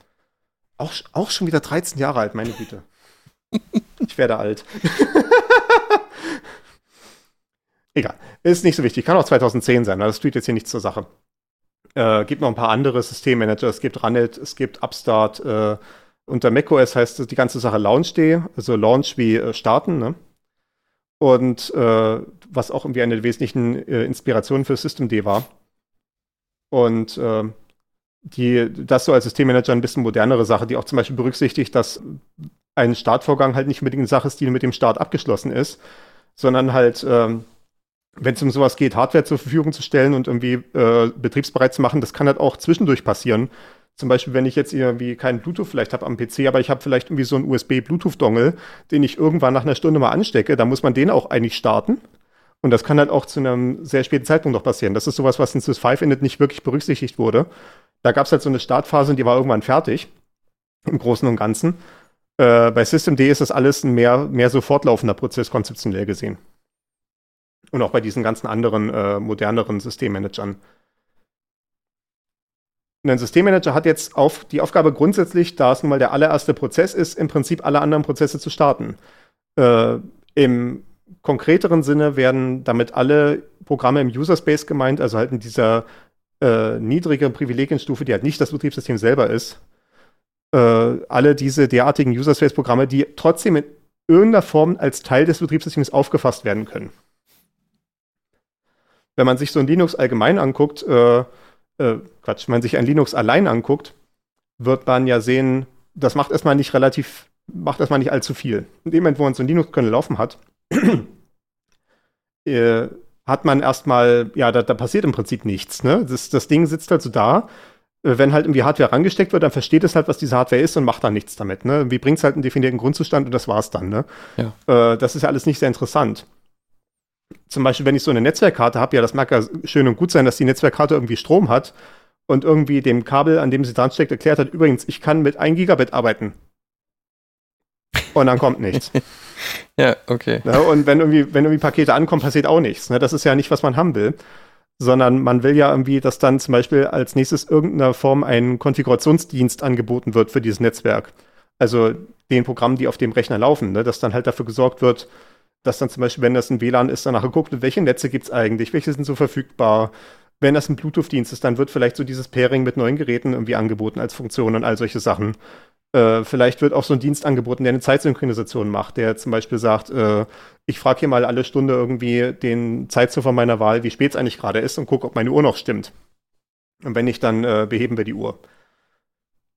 Auch, auch schon wieder 13 Jahre alt, meine Güte. Ich werde alt. Egal. Ist nicht so wichtig. Kann auch 2010 sein. Das tut jetzt hier nichts zur Sache. Äh, gibt noch ein paar andere Systemmanager. Es gibt Runit, es gibt Upstart. Äh, unter macOS heißt die ganze Sache Launch.d, also Launch wie äh, starten. Ne? Und äh, was auch irgendwie eine der wesentlichen äh, Inspirationen für Systemd war. Und äh, die, das so als Systemmanager ein bisschen modernere Sache, die auch zum Beispiel berücksichtigt, dass ein Startvorgang halt nicht unbedingt ist, die mit dem Start abgeschlossen ist, sondern halt, ähm, wenn es um sowas geht, Hardware zur Verfügung zu stellen und irgendwie äh, betriebsbereit zu machen, das kann halt auch zwischendurch passieren. Zum Beispiel, wenn ich jetzt irgendwie keinen Bluetooth vielleicht habe am PC, aber ich habe vielleicht irgendwie so einen USB-Bluetooth-Dongle, den ich irgendwann nach einer Stunde mal anstecke, dann muss man den auch eigentlich starten. Und das kann halt auch zu einem sehr späten Zeitpunkt noch passieren. Das ist sowas, was in SysS 5 Init nicht wirklich berücksichtigt wurde. Da gab es halt so eine Startphase und die war irgendwann fertig. Im Großen und Ganzen. Äh, bei Systemd ist das alles ein mehr, mehr so fortlaufender Prozess konzeptionell gesehen. Und auch bei diesen ganzen anderen äh, moderneren Systemmanagern. ein Systemmanager hat jetzt auf die Aufgabe grundsätzlich, da es nun mal der allererste Prozess ist, im Prinzip alle anderen Prozesse zu starten. Äh, Im konkreteren Sinne werden damit alle Programme im User Space gemeint, also halt in dieser äh, niedrige Privilegienstufe, die halt nicht das Betriebssystem selber ist, äh, alle diese derartigen User Space Programme, die trotzdem in irgendeiner Form als Teil des Betriebssystems aufgefasst werden können. Wenn man sich so ein Linux allgemein anguckt, äh, äh, Quatsch, wenn man sich ein Linux allein anguckt, wird man ja sehen, das macht erstmal nicht relativ, macht erstmal nicht allzu viel. In dem Moment, wo man so ein Linux-Kernel laufen hat, äh, hat man erstmal, ja, da, da passiert im Prinzip nichts. Ne? Das, das Ding sitzt halt so da. Äh, wenn halt irgendwie Hardware rangesteckt wird, dann versteht es halt, was diese Hardware ist und macht dann nichts damit. Ne? Wie bringt es halt einen definierten Grundzustand und das war's dann. Ne? Ja. Äh, das ist ja alles nicht sehr interessant. Zum Beispiel, wenn ich so eine Netzwerkkarte habe, ja, das mag ja schön und gut sein, dass die Netzwerkkarte irgendwie Strom hat und irgendwie dem Kabel, an dem sie dran steckt, erklärt hat, übrigens, ich kann mit 1 Gigabit arbeiten. Und dann kommt nichts. Ja, okay. Ne? Und wenn irgendwie, wenn irgendwie Pakete ankommen, passiert auch nichts. Ne? Das ist ja nicht, was man haben will. Sondern man will ja irgendwie, dass dann zum Beispiel als nächstes irgendeiner Form ein Konfigurationsdienst angeboten wird für dieses Netzwerk. Also den Programmen, die auf dem Rechner laufen, ne? dass dann halt dafür gesorgt wird, dass dann zum Beispiel, wenn das ein WLAN ist, danach geguckt wird, welche Netze gibt es eigentlich, welche sind so verfügbar. Wenn das ein Bluetooth-Dienst ist, dann wird vielleicht so dieses Pairing mit neuen Geräten irgendwie angeboten als Funktion und all solche Sachen. Äh, vielleicht wird auch so ein Dienst angeboten, der eine Zeitsynchronisation macht, der zum Beispiel sagt, äh, ich frage hier mal alle Stunde irgendwie den Zeitzuffer meiner Wahl, wie spät es eigentlich gerade ist und gucke, ob meine Uhr noch stimmt. Und wenn nicht, dann äh, beheben wir die Uhr.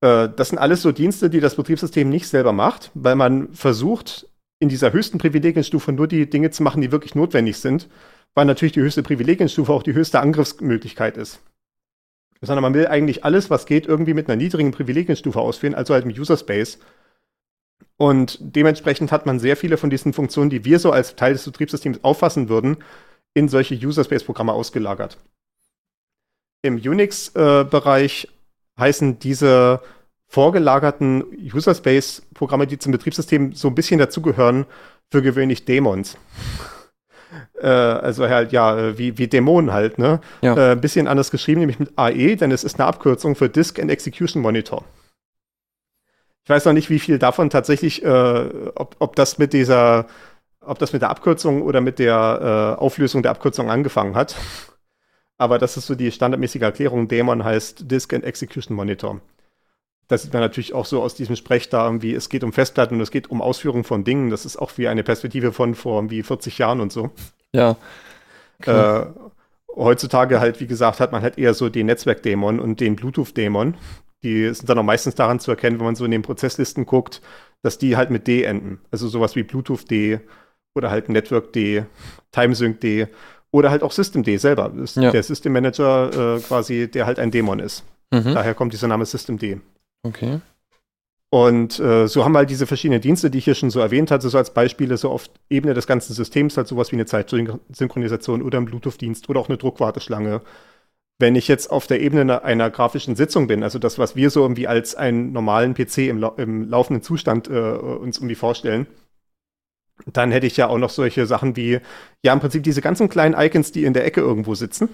Äh, das sind alles so Dienste, die das Betriebssystem nicht selber macht, weil man versucht, in dieser höchsten Privilegienstufe nur die Dinge zu machen, die wirklich notwendig sind, weil natürlich die höchste Privilegienstufe auch die höchste Angriffsmöglichkeit ist. Sondern man will eigentlich alles, was geht, irgendwie mit einer niedrigen Privilegienstufe ausführen, also halt im User Space. Und dementsprechend hat man sehr viele von diesen Funktionen, die wir so als Teil des Betriebssystems auffassen würden, in solche User Space Programme ausgelagert. Im Unix-Bereich äh, heißen diese vorgelagerten User Space Programme, die zum Betriebssystem so ein bisschen dazugehören, für gewöhnlich Dämons. Äh, also halt, ja, äh, wie, wie Dämonen halt, ne? Ja. Äh, ein bisschen anders geschrieben, nämlich mit AE, denn es ist eine Abkürzung für Disk and Execution Monitor. Ich weiß noch nicht, wie viel davon tatsächlich, äh, ob, ob das mit dieser, ob das mit der Abkürzung oder mit der äh, Auflösung der Abkürzung angefangen hat. Aber das ist so die standardmäßige Erklärung. Dämon heißt Disk and Execution Monitor. Das sieht man natürlich auch so aus diesem Sprech da irgendwie, es geht um Festplatten und es geht um Ausführung von Dingen. Das ist auch wie eine Perspektive von vor irgendwie 40 Jahren und so. Ja. Okay. Äh, heutzutage halt, wie gesagt, hat man halt eher so den Netzwerkdämon und den Bluetooth-Dämon. Die sind dann auch meistens daran zu erkennen, wenn man so in den Prozesslisten guckt, dass die halt mit D enden. Also sowas wie Bluetooth D oder halt Network D, Timesync D oder halt auch System D selber. Ja. Der System Manager äh, quasi, der halt ein Dämon ist. Mhm. Daher kommt dieser Name System D. Okay. Und äh, so haben wir halt diese verschiedenen Dienste, die ich hier schon so erwähnt hatte, so als Beispiele, so auf Ebene des ganzen Systems, halt sowas wie eine Zeitsynchronisation oder ein Bluetooth-Dienst oder auch eine Druckwarteschlange. Wenn ich jetzt auf der Ebene einer grafischen Sitzung bin, also das, was wir so irgendwie als einen normalen PC im, im laufenden Zustand äh, uns irgendwie vorstellen, dann hätte ich ja auch noch solche Sachen wie, ja, im Prinzip diese ganzen kleinen Icons, die in der Ecke irgendwo sitzen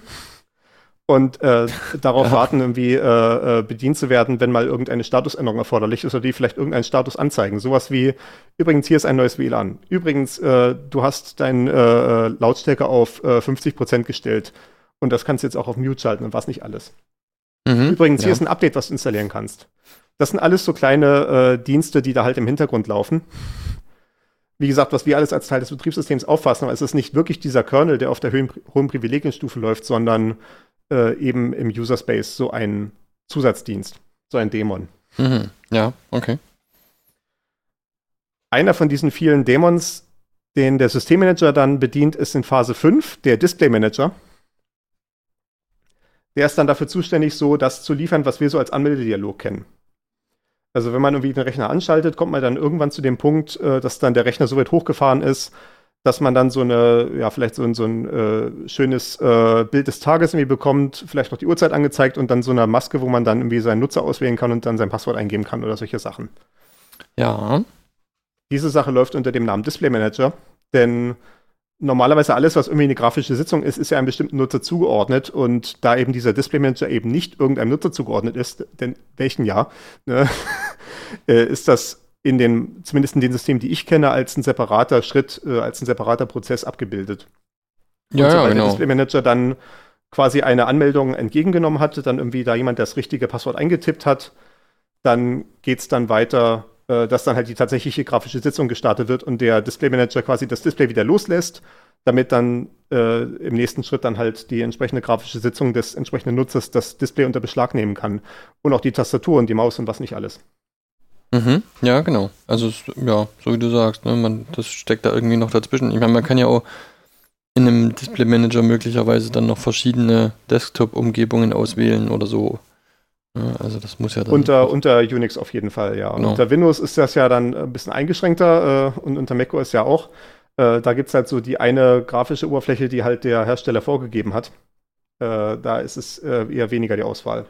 und äh, darauf ja. warten, irgendwie äh, äh, bedient zu werden, wenn mal irgendeine Statusänderung erforderlich ist oder die vielleicht irgendeinen Status anzeigen. Sowas wie, übrigens, hier ist ein neues WLAN. Übrigens, äh, du hast deinen äh, Lautstärke auf äh, 50% gestellt und das kannst du jetzt auch auf Mute schalten und was nicht alles. Mhm, übrigens, ja. hier ist ein Update, was du installieren kannst. Das sind alles so kleine äh, Dienste, die da halt im Hintergrund laufen. Wie gesagt, was wir alles als Teil des Betriebssystems auffassen, aber es ist nicht wirklich dieser Kernel, der auf der hohen, hohen Privilegienstufe läuft, sondern äh, eben im User Space so ein Zusatzdienst, so ein Dämon. Mhm. Ja, okay. Einer von diesen vielen Dämons, den der Systemmanager dann bedient, ist in Phase 5 der Display Manager. Der ist dann dafür zuständig, so das zu liefern, was wir so als Anmeldedialog kennen. Also wenn man irgendwie den Rechner anschaltet, kommt man dann irgendwann zu dem Punkt, äh, dass dann der Rechner so weit hochgefahren ist, dass man dann so eine, ja, vielleicht so ein, so ein äh, schönes äh, Bild des Tages irgendwie bekommt, vielleicht noch die Uhrzeit angezeigt und dann so eine Maske, wo man dann irgendwie seinen Nutzer auswählen kann und dann sein Passwort eingeben kann oder solche Sachen. Ja. Diese Sache läuft unter dem Namen Display Manager, denn normalerweise alles, was irgendwie eine grafische Sitzung ist, ist ja einem bestimmten Nutzer zugeordnet und da eben dieser Display Manager eben nicht irgendeinem Nutzer zugeordnet ist, denn welchen ja, ne, äh, ist das in den, zumindest in den Systemen, die ich kenne, als ein separater Schritt, äh, als ein separater Prozess abgebildet. Ja, und ja, genau. der Display Manager dann quasi eine Anmeldung entgegengenommen hatte, dann irgendwie da jemand das richtige Passwort eingetippt hat, dann geht es dann weiter, äh, dass dann halt die tatsächliche grafische Sitzung gestartet wird und der Display Manager quasi das Display wieder loslässt, damit dann äh, im nächsten Schritt dann halt die entsprechende grafische Sitzung des entsprechenden Nutzers das Display unter Beschlag nehmen kann. Und auch die Tastatur und die Maus und was nicht alles. Mhm, ja, genau. Also, ja, so wie du sagst, ne, man, das steckt da irgendwie noch dazwischen. Ich meine, man kann ja auch in einem Display Manager möglicherweise dann noch verschiedene Desktop-Umgebungen auswählen oder so. Also das muss ja dann. Unter, unter Unix auf jeden Fall, ja. Genau. Unter Windows ist das ja dann ein bisschen eingeschränkter äh, und unter macOS ja auch. Äh, da gibt es halt so die eine grafische Oberfläche, die halt der Hersteller vorgegeben hat. Äh, da ist es äh, eher weniger die Auswahl.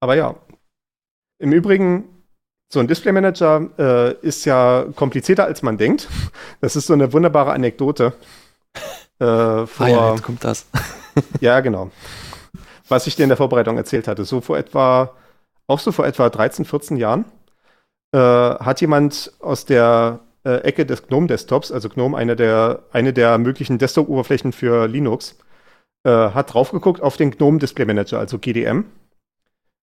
Aber ja. Im Übrigen so ein Display Manager äh, ist ja komplizierter, als man denkt. Das ist so eine wunderbare Anekdote. Äh, vor, ah ja, jetzt kommt das. ja, genau. Was ich dir in der Vorbereitung erzählt hatte. So vor etwa, auch so vor etwa 13, 14 Jahren, äh, hat jemand aus der äh, Ecke des GNOME-Desktops, also GNOME, eine der, eine der möglichen Desktop-Oberflächen für Linux, äh, hat drauf geguckt auf den GNOME Display Manager, also GDM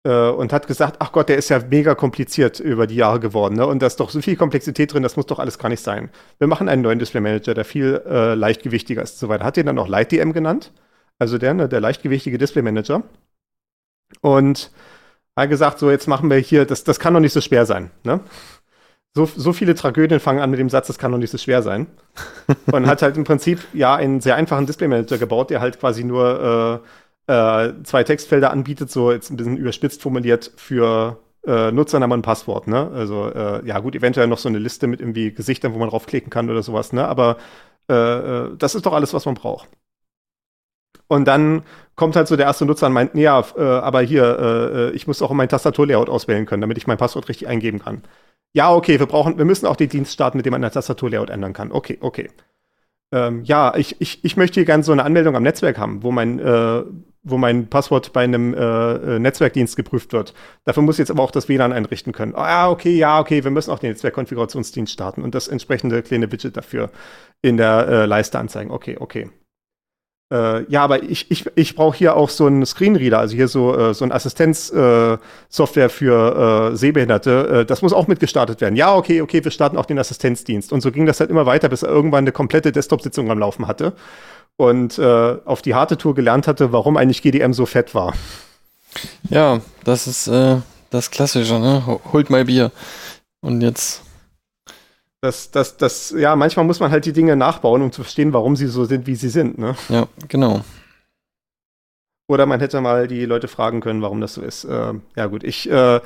äh, und hat gesagt, ach Gott, der ist ja mega kompliziert über die Jahre geworden, ne? Und da ist doch so viel Komplexität drin, das muss doch alles gar nicht sein. Wir machen einen neuen Display Manager, der viel äh, leichtgewichtiger ist und so weiter. Hat den dann auch LightDM genannt, also der, ne, der leichtgewichtige Display Manager. Und Hat gesagt, so jetzt machen wir hier, das, das kann doch nicht so schwer sein. Ne? So, so viele Tragödien fangen an mit dem Satz, das kann doch nicht so schwer sein. Und hat halt im Prinzip ja einen sehr einfachen Display-Manager gebaut, der halt quasi nur äh, äh, zwei Textfelder anbietet, so jetzt ein bisschen überspitzt formuliert für äh, Nutzername und Passwort. Ne? Also äh, ja gut, eventuell noch so eine Liste mit irgendwie Gesichtern, wo man draufklicken kann oder sowas. Ne? Aber äh, äh, das ist doch alles, was man braucht. Und dann kommt halt so der erste Nutzer und meint, ja, äh, aber hier, äh, ich muss auch mein Tastaturlayout auswählen können, damit ich mein Passwort richtig eingeben kann. Ja, okay, wir brauchen, wir müssen auch den Dienst starten, mit dem man ein Tastaturlayout ändern kann. Okay, okay. Ähm, ja, ich, ich, ich möchte hier gerne so eine Anmeldung am Netzwerk haben, wo mein, äh, wo mein Passwort bei einem äh, äh Netzwerkdienst geprüft wird. Dafür muss ich jetzt aber auch das WLAN einrichten können. Ah, ja, okay, ja, okay, wir müssen auch den Netzwerkkonfigurationsdienst starten und das entsprechende kleine Widget dafür in der äh, Leiste anzeigen. Okay, okay. Äh, ja, aber ich, ich, ich brauche hier auch so einen Screenreader, also hier so, äh, so ein Assistenzsoftware äh, für äh, Sehbehinderte. Äh, das muss auch mitgestartet werden. Ja, okay, okay, wir starten auch den Assistenzdienst. Und so ging das halt immer weiter, bis er irgendwann eine komplette Desktop-Sitzung am Laufen hatte und äh, auf die harte Tour gelernt hatte, warum eigentlich GDM so fett war. Ja, das ist das Klassische, ne? Holt mal Bier. Und jetzt das, das, das, ja, manchmal muss man halt die Dinge nachbauen, um zu verstehen, warum sie so sind, wie sie sind. Ne? Ja, genau. Oder man hätte mal die Leute fragen können, warum das so ist. Äh, ja, gut, ich, äh,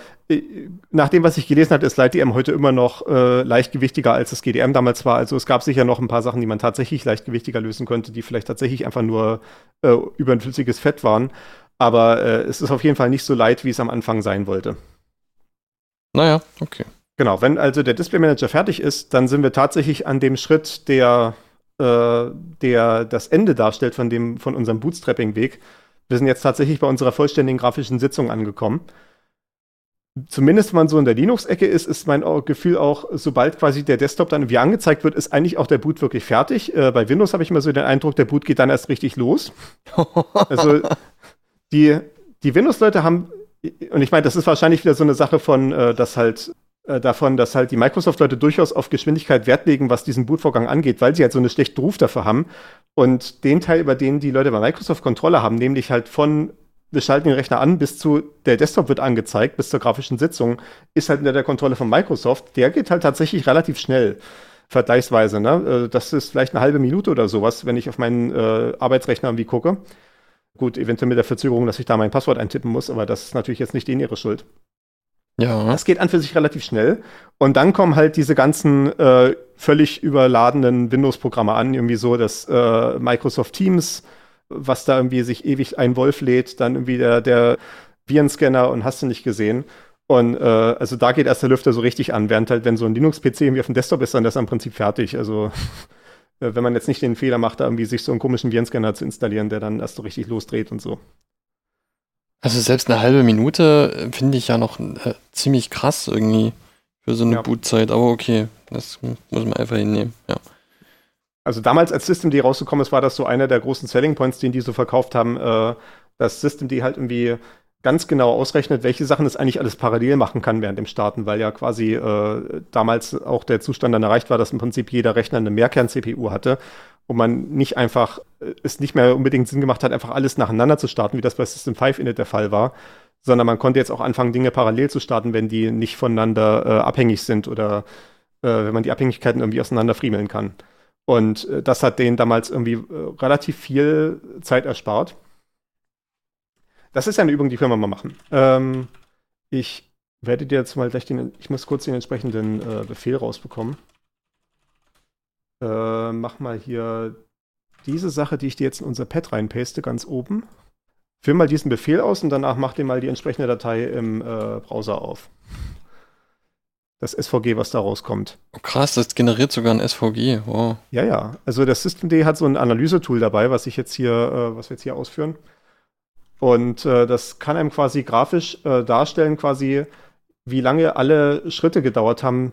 nach dem, was ich gelesen habe, ist LightDM heute immer noch äh, leichtgewichtiger als das GDM damals war. Also es gab sicher noch ein paar Sachen, die man tatsächlich leichtgewichtiger lösen könnte, die vielleicht tatsächlich einfach nur äh, überflüssiges Fett waren. Aber äh, es ist auf jeden Fall nicht so leicht, wie es am Anfang sein wollte. Naja, okay. Genau, wenn also der Display Manager fertig ist, dann sind wir tatsächlich an dem Schritt, der, äh, der das Ende darstellt von, dem, von unserem Bootstrapping-Weg. Wir sind jetzt tatsächlich bei unserer vollständigen grafischen Sitzung angekommen. Zumindest wenn man so in der Linux-Ecke ist, ist mein Gefühl auch, sobald quasi der Desktop dann irgendwie angezeigt wird, ist eigentlich auch der Boot wirklich fertig. Äh, bei Windows habe ich immer so den Eindruck, der Boot geht dann erst richtig los. also die, die Windows-Leute haben, und ich meine, das ist wahrscheinlich wieder so eine Sache von, äh, dass halt äh, davon, dass halt die Microsoft-Leute durchaus auf Geschwindigkeit Wert legen, was diesen Bootvorgang angeht, weil sie halt so eine schlechte Ruf dafür haben. Und den Teil, über den die Leute bei Microsoft Kontrolle haben, nämlich halt von wir schalten den Rechner an bis zu der Desktop wird angezeigt, bis zur grafischen Sitzung, ist halt unter der Kontrolle von Microsoft. Der geht halt tatsächlich relativ schnell, vergleichsweise. Ne? Äh, das ist vielleicht eine halbe Minute oder sowas, wenn ich auf meinen äh, Arbeitsrechner irgendwie gucke. Gut, eventuell mit der Verzögerung, dass ich da mein Passwort eintippen muss, aber das ist natürlich jetzt nicht in ihre Schuld. Ja. Das geht an für sich relativ schnell. Und dann kommen halt diese ganzen äh, völlig überladenen Windows-Programme an, irgendwie so das äh, Microsoft Teams, was da irgendwie sich ewig ein Wolf lädt, dann irgendwie der, der Virenscanner und hast du nicht gesehen. Und äh, also da geht erst der Lüfter so richtig an, während halt, wenn so ein Linux-PC irgendwie auf dem Desktop ist, dann ist er im Prinzip fertig. Also äh, wenn man jetzt nicht den Fehler macht, da irgendwie sich so einen komischen Virenscanner zu installieren, der dann erst so richtig losdreht und so. Also selbst eine halbe Minute äh, finde ich ja noch äh, ziemlich krass irgendwie für so eine ja. Bootzeit, aber okay, das muss man einfach hinnehmen, ja. Also damals, als Systemd rausgekommen ist, war das so einer der großen Selling Points, den die so verkauft haben, äh, dass Systemd halt irgendwie ganz genau ausrechnet, welche Sachen es eigentlich alles parallel machen kann während dem Starten, weil ja quasi äh, damals auch der Zustand dann erreicht war, dass im Prinzip jeder Rechner eine Mehrkern-CPU hatte wo man nicht einfach, äh, es nicht mehr unbedingt Sinn gemacht hat, einfach alles nacheinander zu starten, wie das bei System 5 Init der Fall war, sondern man konnte jetzt auch anfangen, Dinge parallel zu starten, wenn die nicht voneinander äh, abhängig sind oder äh, wenn man die Abhängigkeiten irgendwie auseinanderfriemeln kann. Und äh, das hat denen damals irgendwie äh, relativ viel Zeit erspart. Das ist ja eine Übung, die können wir mal machen. Ähm, ich werde dir jetzt mal gleich den, ich muss kurz den entsprechenden äh, Befehl rausbekommen. Äh, mach mal hier diese Sache, die ich dir jetzt in unser Pad reinpaste, ganz oben. Führ mal diesen Befehl aus und danach mach dir mal die entsprechende Datei im äh, Browser auf. Das SVG, was da rauskommt. Oh, krass, das generiert sogar ein SVG. Wow. Ja, ja. Also das Systemd hat so ein Analysetool dabei, was ich jetzt hier, äh, was wir jetzt hier ausführen. Und äh, das kann einem quasi grafisch äh, darstellen, quasi, wie lange alle Schritte gedauert haben,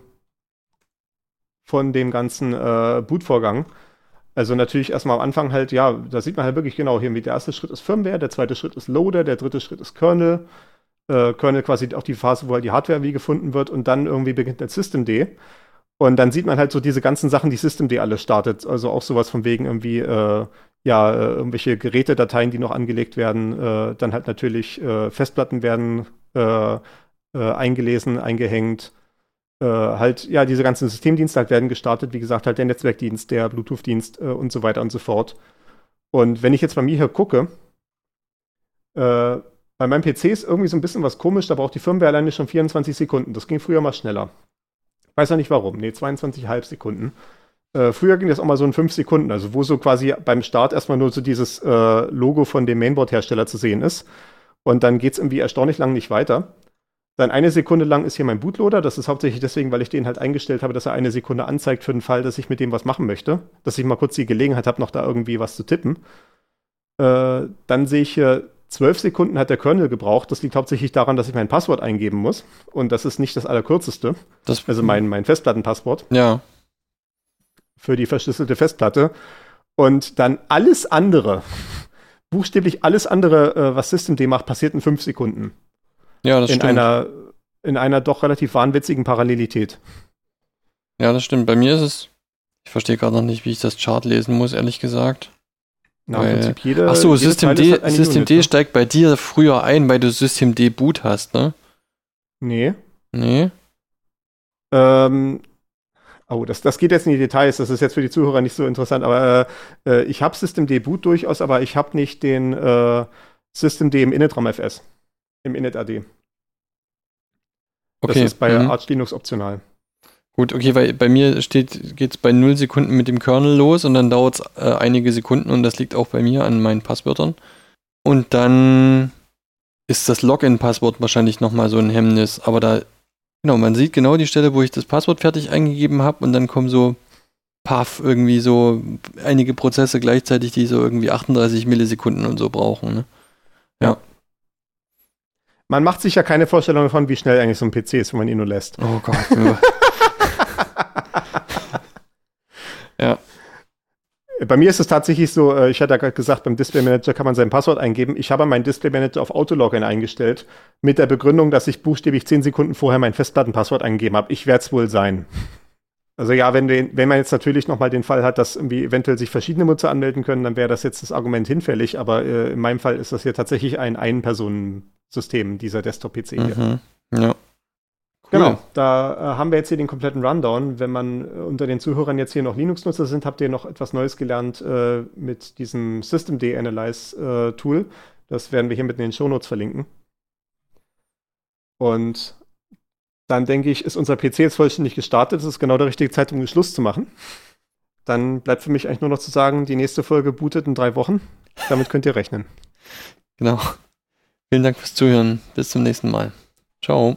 von dem ganzen äh, Bootvorgang. Also natürlich erstmal am Anfang halt, ja, da sieht man halt wirklich genau hier, der erste Schritt ist Firmware, der zweite Schritt ist Loader, der dritte Schritt ist Kernel. Äh, Kernel quasi auch die Phase, wo halt die Hardware wie gefunden wird und dann irgendwie beginnt der Systemd. Und dann sieht man halt so diese ganzen Sachen, die Systemd alles startet. Also auch sowas von wegen irgendwie, äh, ja, äh, irgendwelche Gerätedateien, die noch angelegt werden. Äh, dann halt natürlich äh, Festplatten werden äh, eingelesen, eingehängt. Äh, halt, ja, diese ganzen Systemdienste halt werden gestartet. Wie gesagt, halt der Netzwerkdienst, der Bluetooth-Dienst äh, und so weiter und so fort. Und wenn ich jetzt bei mir hier gucke, äh, bei meinem PC ist irgendwie so ein bisschen was komisch, da braucht die Firmware alleine schon 24 Sekunden. Das ging früher mal schneller. Weiß ja nicht warum. Nee, 22,5 Sekunden. Äh, früher ging das auch mal so in 5 Sekunden, also wo so quasi beim Start erstmal nur so dieses äh, Logo von dem Mainboard-Hersteller zu sehen ist. Und dann geht es irgendwie erstaunlich lang nicht weiter. Dann eine Sekunde lang ist hier mein Bootloader. Das ist hauptsächlich deswegen, weil ich den halt eingestellt habe, dass er eine Sekunde anzeigt für den Fall, dass ich mit dem was machen möchte. Dass ich mal kurz die Gelegenheit habe, noch da irgendwie was zu tippen. Äh, dann sehe ich hier zwölf Sekunden hat der Kernel gebraucht. Das liegt hauptsächlich daran, dass ich mein Passwort eingeben muss. Und das ist nicht das allerkürzeste. Das, also mein, mein Festplattenpasswort. Ja. Für die verschlüsselte Festplatte. Und dann alles andere, buchstäblich alles andere, äh, was Systemd macht, passiert in fünf Sekunden. Ja, das in stimmt. Einer, in einer doch relativ wahnwitzigen Parallelität. Ja, das stimmt. Bei mir ist es, ich verstehe gerade noch nicht, wie ich das Chart lesen muss, ehrlich gesagt. Na, Weil, im Prinzip jede, ach so, jede System D, System Unit, D ne? steigt bei dir früher ein, weil du System D Boot hast, ne? Nee. Nee. Ähm, oh, das, das geht jetzt in die Details, das ist jetzt für die Zuhörer nicht so interessant, aber äh, äh, ich habe Systemd Boot durchaus, aber ich habe nicht den äh, Systemd im Init-RAM FS, im Init-AD. Okay. Das ist bei mhm. Arch Linux optional. Gut, okay, weil bei mir steht, geht es bei 0 Sekunden mit dem Kernel los und dann dauert es äh, einige Sekunden und das liegt auch bei mir an meinen Passwörtern. Und dann ist das Login-Passwort wahrscheinlich nochmal so ein Hemmnis, aber da, genau, man sieht genau die Stelle, wo ich das Passwort fertig eingegeben habe und dann kommen so, paff, irgendwie so einige Prozesse gleichzeitig, die so irgendwie 38 Millisekunden und so brauchen, ne? Ja. Man macht sich ja keine Vorstellung davon, wie schnell eigentlich so ein PC ist, wenn man ihn nur lässt. Oh Gott. ja. Bei mir ist es tatsächlich so, äh, ich hatte ja gerade gesagt, beim Display Manager kann man sein Passwort eingeben. Ich habe meinen Display Manager auf Autologin eingestellt, mit der Begründung, dass ich buchstäblich 10 Sekunden vorher mein Festplattenpasswort eingegeben habe. Ich werde es wohl sein. Also ja, wenn, den, wenn man jetzt natürlich nochmal den Fall hat, dass irgendwie eventuell sich verschiedene Nutzer anmelden können, dann wäre das jetzt das Argument hinfällig. Aber äh, in meinem Fall ist das hier tatsächlich ein Ein-Personen-System, dieser Desktop-PC hier. Mhm. Ja. Genau, da äh, haben wir jetzt hier den kompletten Rundown. Wenn man äh, unter den Zuhörern jetzt hier noch Linux-Nutzer sind, habt ihr noch etwas Neues gelernt äh, mit diesem Systemd Analyze äh. Das werden wir hier mit in den Shownotes verlinken. Und dann denke ich, ist unser PC jetzt vollständig gestartet. Das ist genau der richtige Zeitpunkt, um Schluss zu machen. Dann bleibt für mich eigentlich nur noch zu sagen, die nächste Folge bootet in drei Wochen. Damit könnt ihr rechnen. Genau. Vielen Dank fürs Zuhören. Bis zum nächsten Mal. Ciao.